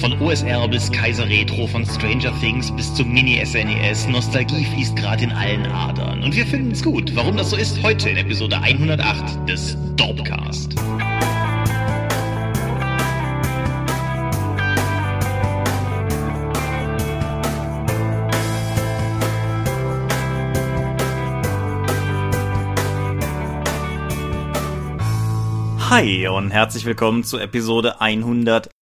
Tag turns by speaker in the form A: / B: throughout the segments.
A: Von OSR bis Kaiser Retro, von Stranger Things bis zum Mini-SNES, Nostalgie fließt gerade in allen Adern. Und wir finden es gut. Warum das so ist, heute in Episode 108 des Dorpcast.
B: Hi und herzlich willkommen zu Episode 108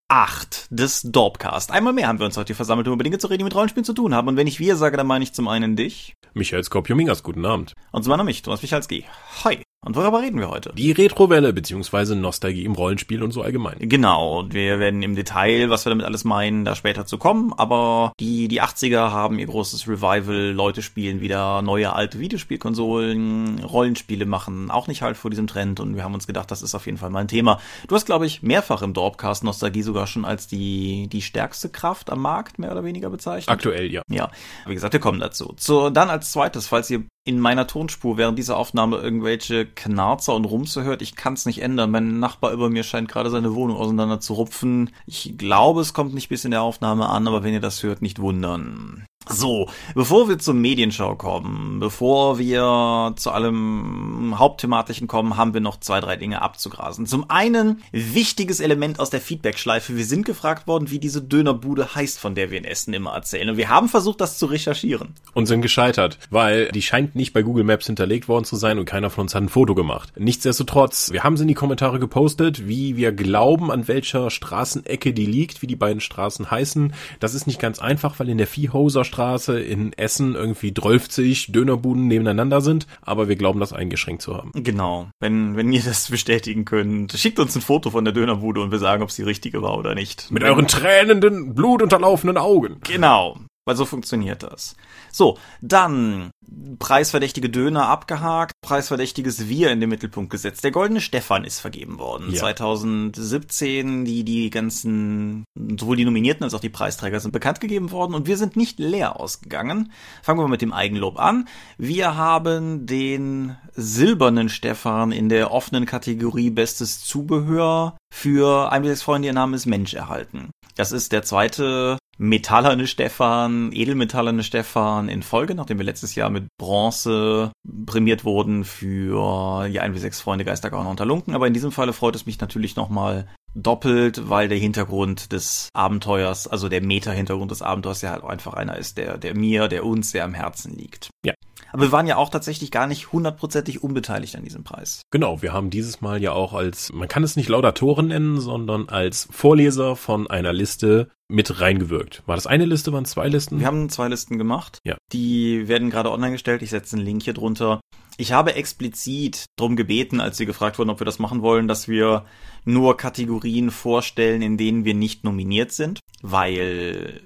B: des Dorpcast. Einmal mehr haben wir uns heute versammelt, um über Dinge zu reden, die mit Rollenspielen zu tun haben. Und wenn ich wir sage, dann meine ich zum einen dich.
C: Michael Skopjomingas, guten Abend.
B: Und zum anderen mich, Thomas Michalski. Hi. Und worüber reden wir heute?
C: Die Retrowelle beziehungsweise Nostalgie im Rollenspiel und so allgemein.
B: Genau, und wir werden im Detail, was wir damit alles meinen, da später zu kommen, aber die, die 80er haben ihr großes Revival, Leute spielen wieder neue alte Videospielkonsolen, Rollenspiele machen auch nicht halt vor diesem Trend und wir haben uns gedacht, das ist auf jeden Fall mal ein Thema. Du hast, glaube ich, mehrfach im Dorpcast Nostalgie sogar schon als die, die stärkste Kraft am Markt mehr oder weniger bezeichnet.
C: Aktuell, ja.
B: Ja, wie gesagt, wir kommen dazu. So, dann als zweites, falls ihr in meiner Tonspur während dieser Aufnahme irgendwelche Knarzer und Rumse hört. Ich kann es nicht ändern. Mein Nachbar über mir scheint gerade seine Wohnung auseinander zu rupfen. Ich glaube, es kommt nicht bis in der Aufnahme an, aber wenn ihr das hört, nicht wundern. So, bevor wir zur Medienschau kommen, bevor wir zu allem Hauptthematischen kommen, haben wir noch zwei, drei Dinge abzugrasen. Zum einen, wichtiges Element aus der Feedback-Schleife. Wir sind gefragt worden, wie diese Dönerbude heißt, von der wir in Essen immer erzählen. Und wir haben versucht, das zu recherchieren.
C: Und sind gescheitert, weil die scheint nicht bei Google Maps hinterlegt worden zu sein und keiner von uns hat ein Foto gemacht. Nichtsdestotrotz, wir haben sie in die Kommentare gepostet, wie wir glauben, an welcher Straßenecke die liegt, wie die beiden Straßen heißen. Das ist nicht ganz einfach, weil in der Viehhauser Straße in Essen irgendwie 12 Dönerbuden nebeneinander sind, aber wir glauben, das eingeschränkt zu haben.
B: Genau. Wenn, wenn ihr das bestätigen könnt, schickt uns ein Foto von der Dönerbude und wir sagen, ob es die richtige war oder nicht.
C: Mit euren tränenden, blutunterlaufenden Augen.
B: Genau. Weil so funktioniert das. So, dann preisverdächtige Döner abgehakt, preisverdächtiges Wir in den Mittelpunkt gesetzt. Der Goldene Stefan ist vergeben worden.
C: Ja.
B: 2017, die, die ganzen, sowohl die Nominierten als auch die Preisträger sind bekannt gegeben worden und wir sind nicht leer ausgegangen. Fangen wir mal mit dem Eigenlob an. Wir haben den silbernen Stefan in der offenen Kategorie Bestes Zubehör für ein bis Freunde, ihr Name ist Mensch erhalten. Das ist der zweite metallerne Stefan, edelmetallerne Stefan in Folge, nachdem wir letztes Jahr mit Bronze prämiert wurden für die 1 6 Freunde Geistergauner unter Lunken. Aber in diesem Falle freut es mich natürlich nochmal doppelt, weil der Hintergrund des Abenteuers, also der Meta-Hintergrund des Abenteuers ja halt einfach einer ist, der, der mir, der uns sehr am Herzen liegt.
C: Ja.
B: Aber wir waren ja auch tatsächlich gar nicht hundertprozentig unbeteiligt an diesem Preis.
C: Genau, wir haben dieses Mal ja auch als, man kann es nicht Laudatoren nennen, sondern als Vorleser von einer Liste mit reingewirkt. War das eine Liste, waren zwei Listen?
B: Wir haben zwei Listen gemacht.
C: Ja.
B: Die werden gerade online gestellt. Ich setze einen Link hier drunter. Ich habe explizit drum gebeten, als wir gefragt wurden, ob wir das machen wollen, dass wir nur Kategorien vorstellen, in denen wir nicht nominiert sind, weil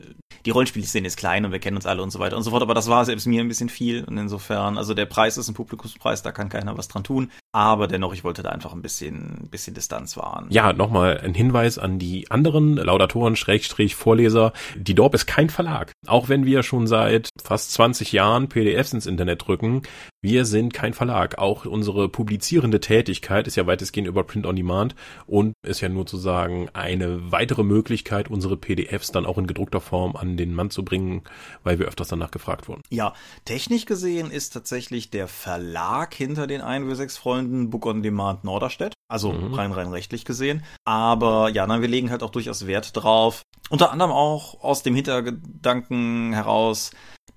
B: die Rollenspielszene ist klein und wir kennen uns alle und so weiter und so fort, aber das war selbst mir ein bisschen viel und insofern, also der Preis ist ein Publikumspreis, da kann keiner was dran tun, aber dennoch, ich wollte da einfach ein bisschen, bisschen Distanz wahren.
C: Ja, nochmal ein Hinweis an die anderen Laudatoren, Schrägstrich, Vorleser. Die Dorp ist kein Verlag. Auch wenn wir schon seit fast 20 Jahren PDFs ins Internet drücken, wir sind kein Verlag. Auch unsere publizierende Tätigkeit ist ja weitestgehend über Print on Demand und ist ja nur zu sagen eine weitere Möglichkeit, unsere PDFs dann auch in gedruckter Form an den Mann zu bringen, weil wir öfters danach gefragt wurden.
B: Ja, technisch gesehen ist tatsächlich der Verlag hinter den 1 6 Freunden Book on Demand Norderstedt. Also
C: Mhm.
B: rein, rein rechtlich gesehen. Aber ja, nein, wir legen halt auch durchaus Wert drauf. Unter anderem auch aus dem Hintergedanken heraus,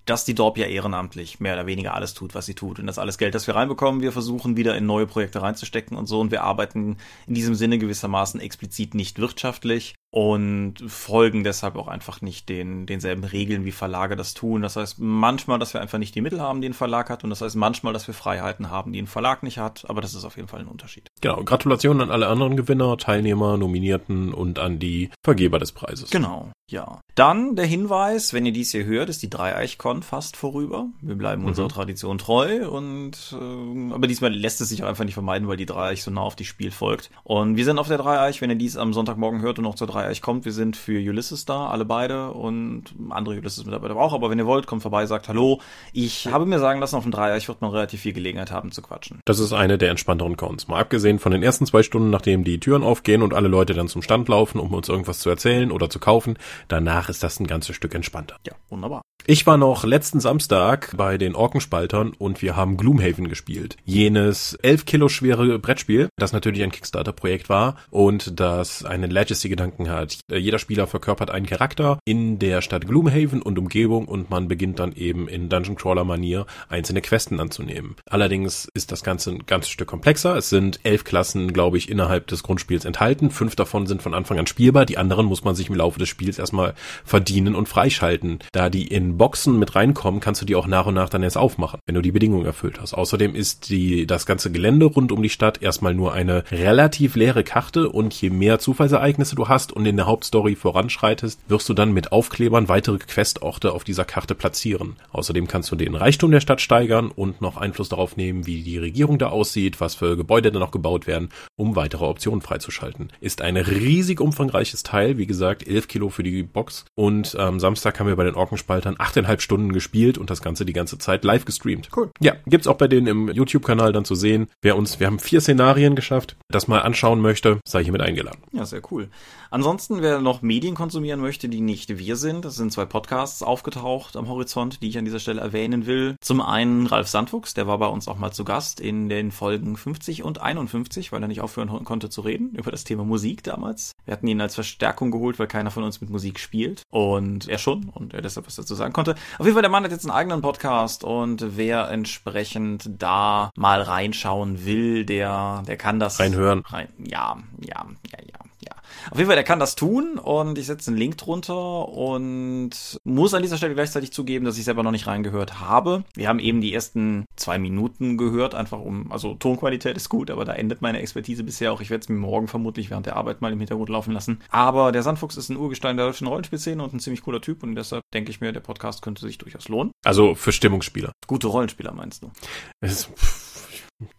B: dass die Dorp ja ehrenamtlich mehr oder weniger alles tut, was sie tut. Und das alles Geld, das wir reinbekommen, wir versuchen wieder in neue Projekte reinzustecken und so. Und wir arbeiten in diesem Sinne gewissermaßen explizit nicht wirtschaftlich und folgen deshalb auch einfach nicht den, denselben Regeln, wie Verlage das tun. Das heißt manchmal, dass wir einfach nicht die Mittel haben, die ein Verlag hat. Und das heißt manchmal, dass wir Freiheiten haben, die ein Verlag nicht hat. Aber das ist auf jeden Fall ein Unterschied.
C: Genau, Gratulation an alle anderen Gewinner, Teilnehmer, Nominierten und an die Vergeber des Preises.
B: Genau, ja. Dann der Hinweis, wenn ihr dies hier hört, ist die Dreieichkon fast vorüber. Wir bleiben unserer Tradition treu und äh, aber diesmal lässt es sich auch einfach nicht vermeiden, weil die Dreieich so nah auf die Spiel folgt. Und wir sind auf der Dreieich, wenn ihr dies am Sonntagmorgen hört und noch zur Dreieich Dreieich kommt, wir sind für Ulysses da, alle beide und andere Ulysses-Mitarbeiter auch. Aber wenn ihr wollt, kommt vorbei, sagt Hallo. Ich habe mir sagen lassen, auf dem Dreieich wird man relativ viel Gelegenheit haben zu quatschen.
C: Das ist eine der entspannteren Cons. Mal abgesehen von den ersten zwei Stunden, nachdem die Türen aufgehen und alle Leute dann zum Stand laufen, um uns irgendwas zu erzählen oder zu kaufen. Danach ist das ein ganzes Stück entspannter.
B: Ja, wunderbar.
C: Ich war noch letzten Samstag bei den Orkenspaltern und wir haben Gloomhaven gespielt. Jenes elf Kilo schwere Brettspiel, das natürlich ein Kickstarter-Projekt war und das einen Legacy-Gedanken hat. Jeder Spieler verkörpert einen Charakter in der Stadt Gloomhaven und Umgebung und man beginnt dann eben in Dungeon Crawler-Manier einzelne Questen anzunehmen. Allerdings ist das Ganze ein ganzes Stück komplexer. Es sind elf Klassen, glaube ich, innerhalb des Grundspiels enthalten. Fünf davon sind von Anfang an spielbar. Die anderen muss man sich im Laufe des Spiels erstmal verdienen und freischalten. Da die in Boxen mit reinkommen, kannst du die auch nach und nach dann erst aufmachen, wenn du die Bedingungen erfüllt hast. Außerdem ist die, das ganze Gelände rund um die Stadt erstmal nur eine relativ leere Karte und je mehr Zufallsereignisse du hast und in der Hauptstory voranschreitest, wirst du dann mit Aufklebern weitere Questorte auf dieser Karte platzieren. Außerdem kannst du den Reichtum der Stadt steigern und noch Einfluss darauf nehmen, wie die Regierung da aussieht, was für Gebäude da noch gebaut werden, um weitere Optionen freizuschalten. Ist ein riesig umfangreiches Teil, wie gesagt, 11 Kilo für die Box und am Samstag haben wir bei den Orkenspaltern achteinhalb Stunden gespielt und das Ganze die ganze Zeit live gestreamt. Cool. Ja, gibt's auch bei denen im YouTube-Kanal dann zu sehen. Wer uns, wir haben vier Szenarien geschafft, das mal anschauen möchte, sei hiermit eingeladen.
B: Ja, sehr cool. Ansonsten, wer noch Medien konsumieren möchte, die nicht wir sind, das sind zwei Podcasts aufgetaucht am Horizont, die ich an dieser Stelle erwähnen will. Zum einen Ralf Sandfuchs, der war bei uns auch mal zu Gast in den Folgen 50 und 51, weil er nicht aufhören konnte zu reden über das Thema Musik damals. Wir hatten ihn als Verstärkung geholt, weil keiner von uns mit Musik spielt und er schon und er deshalb was dazu sagen konnte. Auf jeden Fall, der Mann hat jetzt einen eigenen Podcast und wer entsprechend da mal reinschauen will, der, der kann das
C: reinhören.
B: Rein, ja, ja, ja, ja. Auf jeden Fall, der kann das tun und ich setze einen Link drunter und muss an dieser Stelle gleichzeitig zugeben, dass ich selber noch nicht reingehört habe. Wir haben eben die ersten zwei Minuten gehört, einfach um, also Tonqualität ist gut, aber da endet meine Expertise bisher auch. Ich werde es mir morgen vermutlich während der Arbeit mal im Hintergrund laufen lassen. Aber der Sandfuchs ist ein Urgestein der deutschen Rollenspielszene und ein ziemlich cooler Typ und deshalb denke ich mir, der Podcast könnte sich durchaus lohnen.
C: Also für Stimmungsspieler.
B: Gute Rollenspieler meinst du?
C: Es,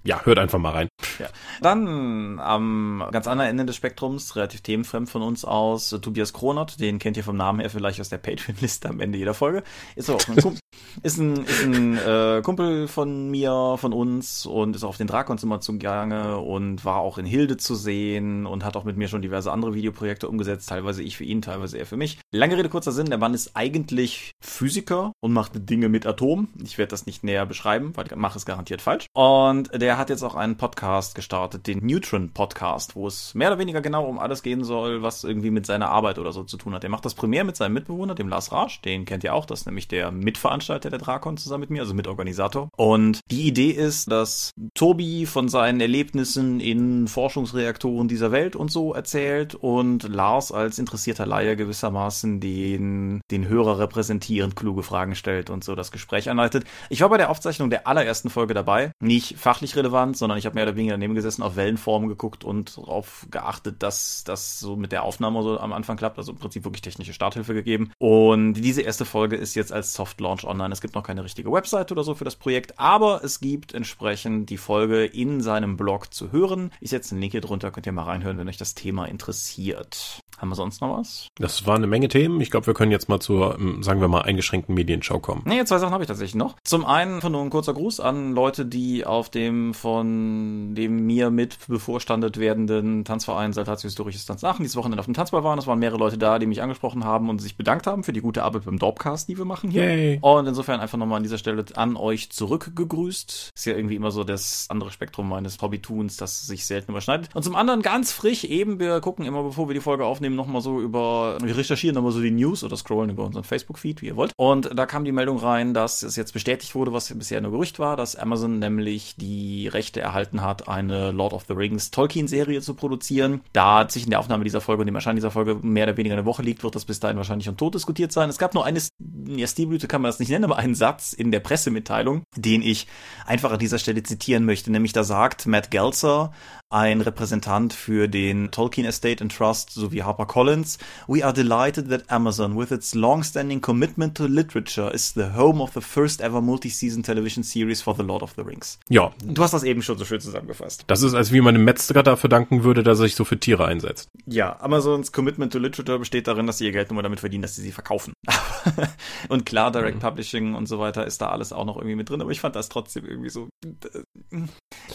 C: ja, hört einfach mal rein.
B: Ja. Dann am ganz anderen Ende des Spektrums, relativ themenfremd von uns aus, Tobias Kronert, den kennt ihr vom Namen her vielleicht aus der Patreon-Liste am Ende jeder Folge. Ist auch ein, Kumpel, ist ein, ist ein äh, Kumpel von mir, von uns und ist auf den Drakons immer zugange und war auch in Hilde zu sehen und hat auch mit mir schon diverse andere Videoprojekte umgesetzt, teilweise ich für ihn, teilweise er für mich. Lange Rede, kurzer Sinn, der Mann ist eigentlich Physiker und macht Dinge mit Atom. Ich werde das nicht näher beschreiben, weil ich mache es garantiert falsch. Und der hat jetzt auch einen Podcast gestartet, den Neutron Podcast, wo es mehr oder weniger genau um alles gehen soll, was irgendwie mit seiner Arbeit oder so zu tun hat. Der macht das primär mit seinem Mitbewohner, dem Lars Rasch, den kennt ihr auch, das ist nämlich der Mitveranstalter der Drakon zusammen mit mir, also Mitorganisator. Und die Idee ist, dass Tobi von seinen Erlebnissen in Forschungsreaktoren dieser Welt und so erzählt und Lars als interessierter Laie gewissermaßen den, den Hörer repräsentierend kluge Fragen stellt und so das Gespräch anleitet. Ich war bei der Aufzeichnung der allerersten Folge dabei, nicht fachlich fachlich relevant, sondern ich habe mehr oder weniger daneben gesessen, auf Wellenformen geguckt und darauf geachtet, dass das so mit der Aufnahme so am Anfang klappt. Also im Prinzip wirklich technische Starthilfe gegeben. Und diese erste Folge ist jetzt als Soft Launch online. Es gibt noch keine richtige Website oder so für das Projekt, aber es gibt entsprechend die Folge in seinem Blog zu hören. Ich setze einen Link hier drunter, könnt ihr mal reinhören, wenn euch das Thema interessiert. Haben wir sonst noch was?
C: Das war eine Menge Themen. Ich glaube, wir können jetzt mal zur, ähm, sagen wir mal, eingeschränkten Medienschau kommen.
B: Nee, zwei Sachen habe ich tatsächlich noch. Zum einen von nur ein kurzer Gruß an Leute, die auf dem von dem mir mit bevorstandet werdenden Tanzverein Saltatio Historisches Tanz Aachen dieses Wochenende auf dem Tanzball waren. Es waren mehrere Leute da, die mich angesprochen haben und sich bedankt haben für die gute Arbeit beim Dorpcast, die wir machen hier. Yay. Und insofern einfach nochmal an dieser Stelle an euch zurückgegrüßt. Ist ja irgendwie immer so das andere Spektrum meines Hobbytuns, das sich selten überschneidet. Und zum anderen ganz frisch eben, wir gucken immer, bevor wir die Folge aufnehmen, nochmal so über, wir recherchieren nochmal so die News oder scrollen über unseren Facebook-Feed, wie ihr wollt. Und da kam die Meldung rein, dass es jetzt bestätigt wurde, was bisher nur Gerücht war, dass Amazon nämlich die Rechte erhalten hat, eine Lord of the Rings Tolkien-Serie zu produzieren. Da zwischen der Aufnahme dieser Folge und dem Erscheinen dieser Folge mehr oder weniger eine Woche liegt, wird das bis dahin wahrscheinlich schon tot diskutiert sein. Es gab nur eine, ja, Stilblüte kann man das nicht nennen, aber einen Satz in der Pressemitteilung, den ich einfach an dieser Stelle zitieren möchte, nämlich da sagt Matt Gelzer, ein Repräsentant für den Tolkien Estate and Trust sowie HarperCollins. We are delighted that Amazon, with its long-standing commitment to literature, is the home of the first ever multi-season television series for The Lord of the Rings.
C: Ja.
B: Du hast das eben schon so schön zusammengefasst.
C: Das ist, als wie man einem Metzger dafür danken würde, dass er sich so für Tiere einsetzt.
B: Ja, Amazons Commitment to Literature besteht darin, dass sie ihr Geld nur damit verdienen, dass sie sie verkaufen. und klar, Direct mhm. Publishing und so weiter ist da alles auch noch irgendwie mit drin, aber ich fand das trotzdem irgendwie so äh,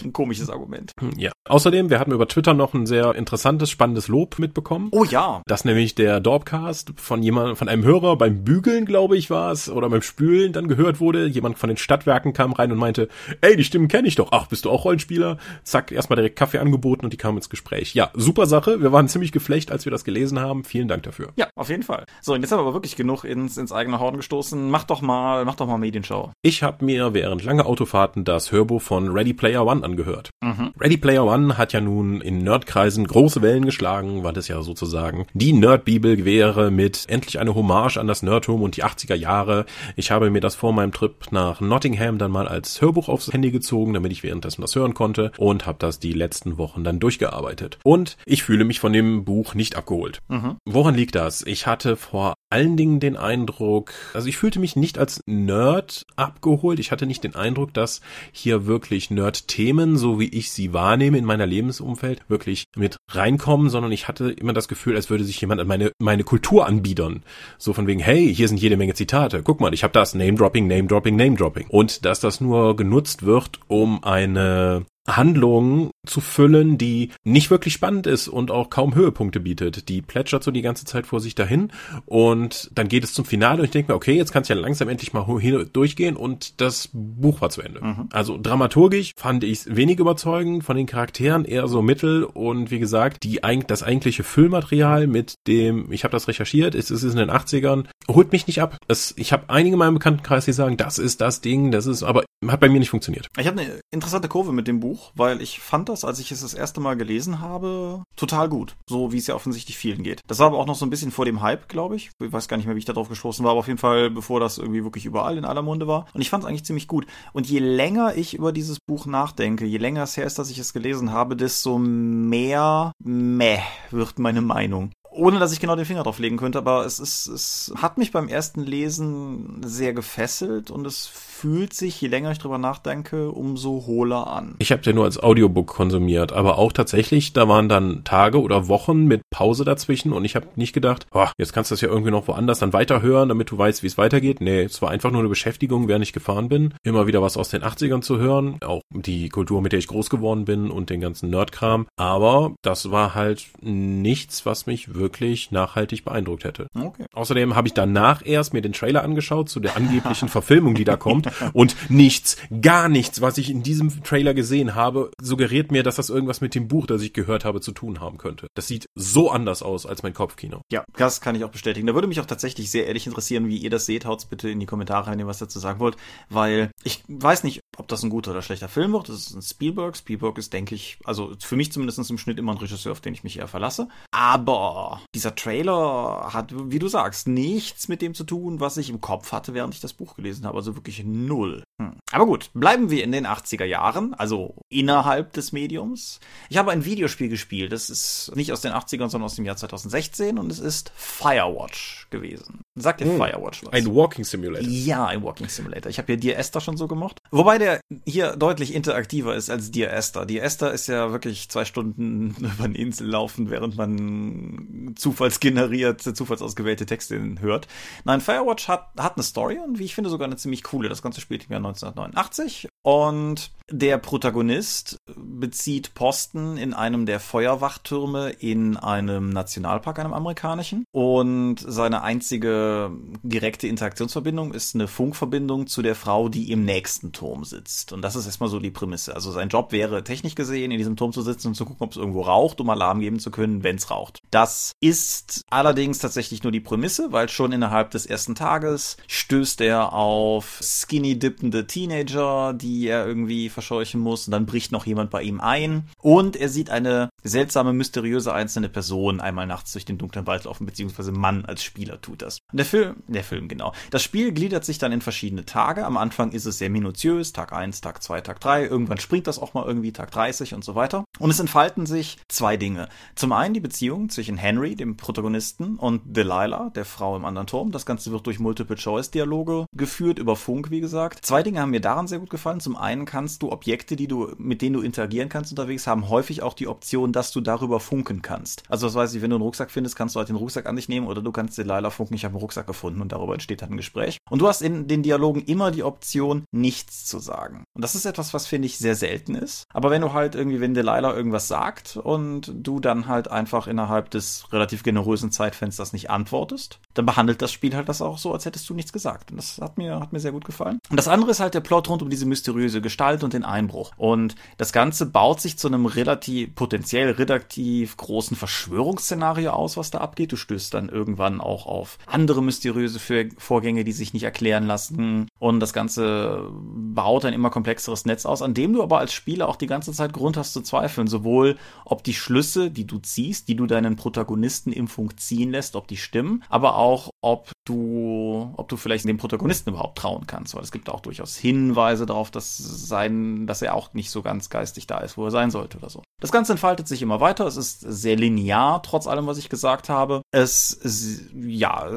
B: ein komisches Argument.
C: Ja. Außerdem, wir hatten über Twitter noch ein sehr interessantes, spannendes Lob mitbekommen.
B: Oh ja.
C: Das nämlich der Dorpcast von jemandem, von einem Hörer beim Bügeln, glaube ich, war es, oder beim Spülen dann gehört wurde. Jemand von den Stadtwerken kam rein und meinte, ey, die Stimmen kenne ich doch. Ach, bist du auch Rollenspieler? Zack, erstmal direkt Kaffee angeboten und die kamen ins Gespräch. Ja, super Sache. Wir waren ziemlich geflecht, als wir das gelesen haben. Vielen Dank dafür.
B: Ja, auf jeden Fall. So, und jetzt haben wir aber wirklich genug ins, ins eigene Horn gestoßen. Mach doch mal, mach doch mal Medienschau.
C: Ich habe mir während langer Autofahrten das Hörbuch von Ready Player One angehört. Mhm. Ready Player One hat ja nun in Nerdkreisen große Wellen geschlagen, weil es ja sozusagen die Nerdbibel wäre mit endlich eine Hommage an das Nerdtum und die 80er Jahre. Ich habe mir das vor meinem Trip nach Nottingham dann mal als Hörbuch aufs Handy gezogen, damit ich währenddessen das hören konnte und habe das die letzten Wochen dann durchgearbeitet. Und ich fühle mich von dem Buch nicht abgeholt. Mhm. Woran liegt das? Ich hatte vor allen Dingen den Eindruck, also ich fühlte mich nicht als Nerd abgeholt. Ich hatte nicht den Eindruck, dass hier wirklich Nerd-Themen, so wie ich sie wahrnehme in meiner Lebensumfeld, wirklich mit reinkommen, sondern ich hatte immer das Gefühl, als würde sich jemand an meine, meine Kultur anbiedern. So von wegen, hey, hier sind jede Menge Zitate. Guck mal, ich habe das Name-Dropping, Name-Dropping, Name-Dropping. Und dass das nur genutzt wird, um eine Handlung zu füllen, die nicht wirklich spannend ist und auch kaum Höhepunkte bietet. Die plätschert so die ganze Zeit vor sich dahin und dann geht es zum Finale und ich denke mir, okay, jetzt kann es ja langsam endlich mal durchgehen und das Buch war zu Ende. Mhm. Also dramaturgisch fand ich es wenig überzeugend, von den Charakteren eher so mittel und wie gesagt, die das eigentliche Füllmaterial mit dem, ich habe das recherchiert, es ist in den 80ern, holt mich nicht ab. Es, ich habe einige in meinem Bekanntenkreis, die sagen, das ist das Ding, das ist, aber hat bei mir nicht funktioniert.
B: Ich habe eine interessante Kurve mit dem Buch, weil ich fand das, als ich es das erste Mal gelesen habe, total gut. So wie es ja offensichtlich vielen geht. Das war aber auch noch so ein bisschen vor dem Hype, glaube ich. Ich weiß gar nicht mehr, wie ich da drauf gestoßen war, aber auf jeden Fall, bevor das irgendwie wirklich überall in aller Munde war. Und ich fand es eigentlich ziemlich gut. Und je länger ich über dieses Buch nachdenke, je länger es her ist, dass ich es gelesen habe, desto mehr meh wird meine Meinung ohne dass ich genau den Finger drauf legen könnte, aber es ist, es hat mich beim ersten Lesen sehr gefesselt und es fühlt sich, je länger ich drüber nachdenke, umso hohler an.
C: Ich habe den nur als Audiobook konsumiert, aber auch tatsächlich, da waren dann Tage oder Wochen mit Pause dazwischen und ich habe nicht gedacht, oh, jetzt kannst du das ja irgendwie noch woanders dann weiterhören, damit du weißt, wie es weitergeht. Nee, es war einfach nur eine Beschäftigung, während ich gefahren bin, immer wieder was aus den 80ern zu hören, auch die Kultur, mit der ich groß geworden bin und den ganzen Nerdkram, aber das war halt nichts, was mich wirklich nachhaltig beeindruckt hätte. Okay. Außerdem habe ich danach erst mir den Trailer angeschaut zu der angeblichen Verfilmung, die da kommt und nichts, gar nichts, was ich in diesem Trailer gesehen habe, suggeriert mir, dass das irgendwas mit dem Buch, das ich gehört habe, zu tun haben könnte. Das sieht so anders aus als mein Kopfkino.
B: Ja, das kann ich auch bestätigen. Da würde mich auch tatsächlich sehr ehrlich interessieren, wie ihr das seht. Haut's bitte in die Kommentare, wenn ihr was dazu sagen wollt, weil ich weiß nicht, ob das ein guter oder schlechter Film wird. Das ist ein Spielberg. Spielberg ist, denke ich, also für mich zumindest im Schnitt immer ein Regisseur, auf den ich mich eher verlasse. Aber dieser Trailer hat, wie du sagst, nichts mit dem zu tun, was ich im Kopf hatte, während ich das Buch gelesen habe. Also wirklich null. Hm. Aber gut, bleiben wir in den 80er Jahren, also innerhalb des Mediums. Ich habe ein Videospiel gespielt, das ist nicht aus den 80ern, sondern aus dem Jahr 2016 und es ist Firewatch gewesen. Sagt ihr hm. Firewatch was?
C: Ein Walking Simulator.
B: Ja, ein Walking Simulator. Ich habe ja Dear Esther schon so gemocht. Wobei der hier deutlich interaktiver ist als Dear Esther. Dear Esther ist ja wirklich zwei Stunden über eine Insel laufen, während man zufallsgeneriert, zufallsausgewählte Texte hört. Nein, Firewatch hat, hat eine Story und wie ich finde sogar eine ziemlich coole. Das Ganze spielt im Jahr 1989 und der Protagonist bezieht Posten in einem der Feuerwachtürme in einem Nationalpark, einem amerikanischen. Und seine einzige direkte Interaktionsverbindung ist eine Funkverbindung zu der Frau, die im nächsten Turm sitzt. Und das ist erstmal so die Prämisse. Also sein Job wäre technisch gesehen, in diesem Turm zu sitzen und zu gucken, ob es irgendwo raucht, um Alarm geben zu können, wenn es raucht. Das ist allerdings tatsächlich nur die Prämisse, weil schon innerhalb des ersten Tages stößt er auf skinny dippende Teenager, die er irgendwie verscheuchen muss und dann bricht noch jemand bei ihm ein und er sieht eine seltsame, mysteriöse einzelne Person einmal nachts durch den dunklen Wald laufen, beziehungsweise Mann als Spieler tut das. Und der Film, der Film, genau. Das Spiel gliedert sich dann in verschiedene Tage. Am Anfang ist es sehr minutiös, Tag 1, Tag 2, Tag 3. Irgendwann springt das auch mal irgendwie Tag 30 und so weiter. Und es entfalten sich zwei Dinge. Zum einen die Beziehung zwischen Henry, dem Protagonisten, und Delilah, der Frau im anderen Turm. Das Ganze wird durch Multiple-Choice-Dialoge geführt, über Funk, wie gesagt. Zwei Dinge haben mir daran sehr gut gefallen. Zum einen kannst du Objekte, die du, mit denen du interagieren kannst unterwegs, haben häufig auch die Option, dass du darüber funken kannst. Also das weiß ich, wenn du einen Rucksack findest, kannst du halt den Rucksack an dich nehmen oder du kannst Delilah funken, ich habe einen Rucksack gefunden und darüber entsteht halt ein Gespräch. Und du hast in den Dialogen immer die Option, nichts zu sagen. Und das ist etwas, was finde ich sehr selten ist. Aber wenn du halt irgendwie, wenn Delilah irgendwas sagt und du dann halt einfach innerhalb des relativ generösen Zeitfensters nicht antwortest, dann behandelt das Spiel halt das auch so, als hättest du nichts gesagt. Und das hat mir, hat mir sehr gut gefallen. Und das andere ist halt der Plot rund um diese mysteriöse Gestalt und den Einbruch. Und das Ganze baut sich zu einem relativ, potenziell relativ großen Verschwörungsszenario aus, was da abgeht. Du stößt dann irgendwann auch auf andere mysteriöse Vorgänge, die sich nicht erklären lassen. Und das Ganze baut ein immer komplexeres Netz aus, an dem du aber als Spieler auch die ganze Zeit Grund hast zu zweifeln. Sowohl, ob die Schlüsse, die du ziehst, die du deinen Protagonisten im Funk ziehen lässt, ob die stimmen, aber auch, ob du, ob du vielleicht dem Protagonisten überhaupt trauen kannst. Weil es gibt auch durchaus Hinweise darauf, dass sein, dass er auch nicht so ganz geistig da ist, wo er sein sollte oder so. Das Ganze entfaltet sich immer weiter. Es ist sehr linear, trotz allem, was ich gesagt habe. Es, es ja,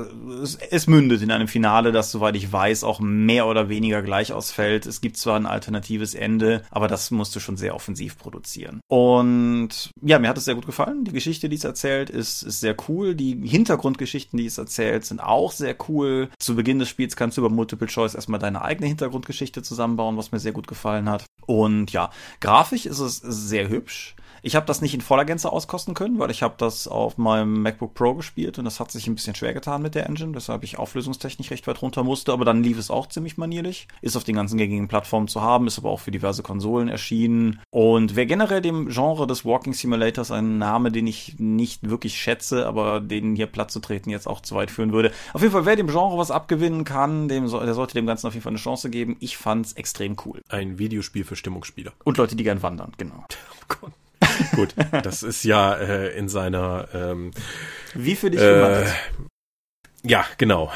B: es, es mündet in einem Finale, das, soweit ich weiß, auch mehr oder weniger gleich ausfällt. Es gibt zwar ein alternatives Ende, aber das musst du schon sehr offensiv produzieren. Und ja, mir hat es sehr gut gefallen. Die Geschichte, die es erzählt, ist, ist sehr cool. Die Hintergrundgeschichten, die es erzählt, sind auch sehr cool. Zu Beginn des Spiels kannst du über Multiple Choice erstmal deine eigene Hintergrundgeschichte zusammenbauen, was mir sehr gut gefallen hat. Und ja, grafisch ist es sehr hübsch. Ich habe das nicht in voller Gänze auskosten können, weil ich habe das auf meinem MacBook Pro gespielt und das hat sich ein bisschen schwer getan mit der Engine, weshalb ich auflösungstechnisch recht weit runter musste, aber dann lief es auch ziemlich manierlich. Ist auf den ganzen gängigen Plattformen zu haben, ist aber auch für diverse Konsolen erschienen. Und wer generell dem Genre des Walking Simulators ein Name, den ich nicht wirklich schätze, aber den hier Platz zu treten jetzt auch zu weit führen würde. Auf jeden Fall, wer dem Genre was abgewinnen kann, dem, der sollte dem Ganzen auf jeden Fall eine Chance geben. Ich fand's extrem cool.
C: Ein Videospiel für Stimmungsspieler.
B: Und Leute, die gern wandern, genau. Oh Gott.
C: Gut, das ist ja äh, in seiner ähm,
B: Wie für dich äh,
C: Ja, genau.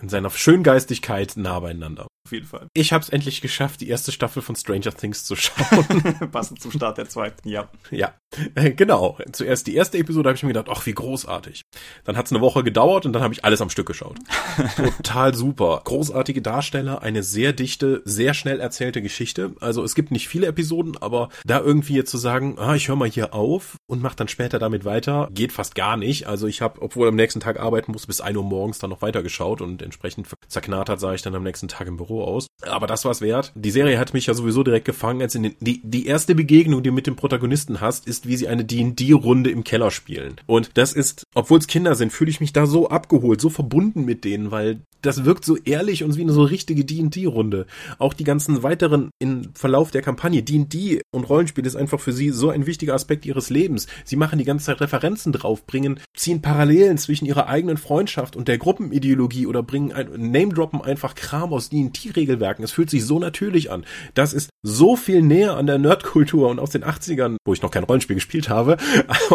C: In seiner Schöngeistigkeit nah beieinander.
B: Auf jeden Fall.
C: Ich habe es endlich geschafft, die erste Staffel von Stranger Things zu schauen.
B: Passend zum Start der zweiten, ja.
C: Ja, äh, genau. Zuerst die erste Episode habe ich mir gedacht, ach, wie großartig. Dann hat es eine Woche gedauert und dann habe ich alles am Stück geschaut. Total super. Großartige Darsteller, eine sehr dichte, sehr schnell erzählte Geschichte. Also es gibt nicht viele Episoden, aber da irgendwie jetzt zu sagen, ah, ich höre mal hier auf und mach dann später damit weiter, geht fast gar nicht. Also ich habe, obwohl am nächsten Tag arbeiten muss, bis ein Uhr morgens dann noch weitergeschaut und entsprechend zerknatert sah ich dann am nächsten Tag im Büro aus. Aber das war's wert. Die Serie hat mich ja sowieso direkt gefangen. Als in den, die, die erste Begegnung, die du mit dem Protagonisten hast, ist, wie sie eine D&D-Runde im Keller spielen. Und das ist, obwohl es Kinder sind, fühle ich mich da so abgeholt, so verbunden mit denen, weil das wirkt so ehrlich und wie eine so richtige D&D-Runde. Auch die ganzen weiteren im Verlauf der Kampagne. D&D und Rollenspiel ist einfach für sie so ein wichtiger Aspekt ihres Lebens. Sie machen die ganze Zeit Referenzen drauf, bringen, ziehen Parallelen zwischen ihrer eigenen Freundschaft und der Gruppenideologie oder bringen ein, Name-Droppen einfach Kram aus D&D-Regelwerken. Es fühlt sich so natürlich an. Das ist so viel näher an der Nerdkultur und aus den 80ern, wo ich noch kein Rollenspiel gespielt habe,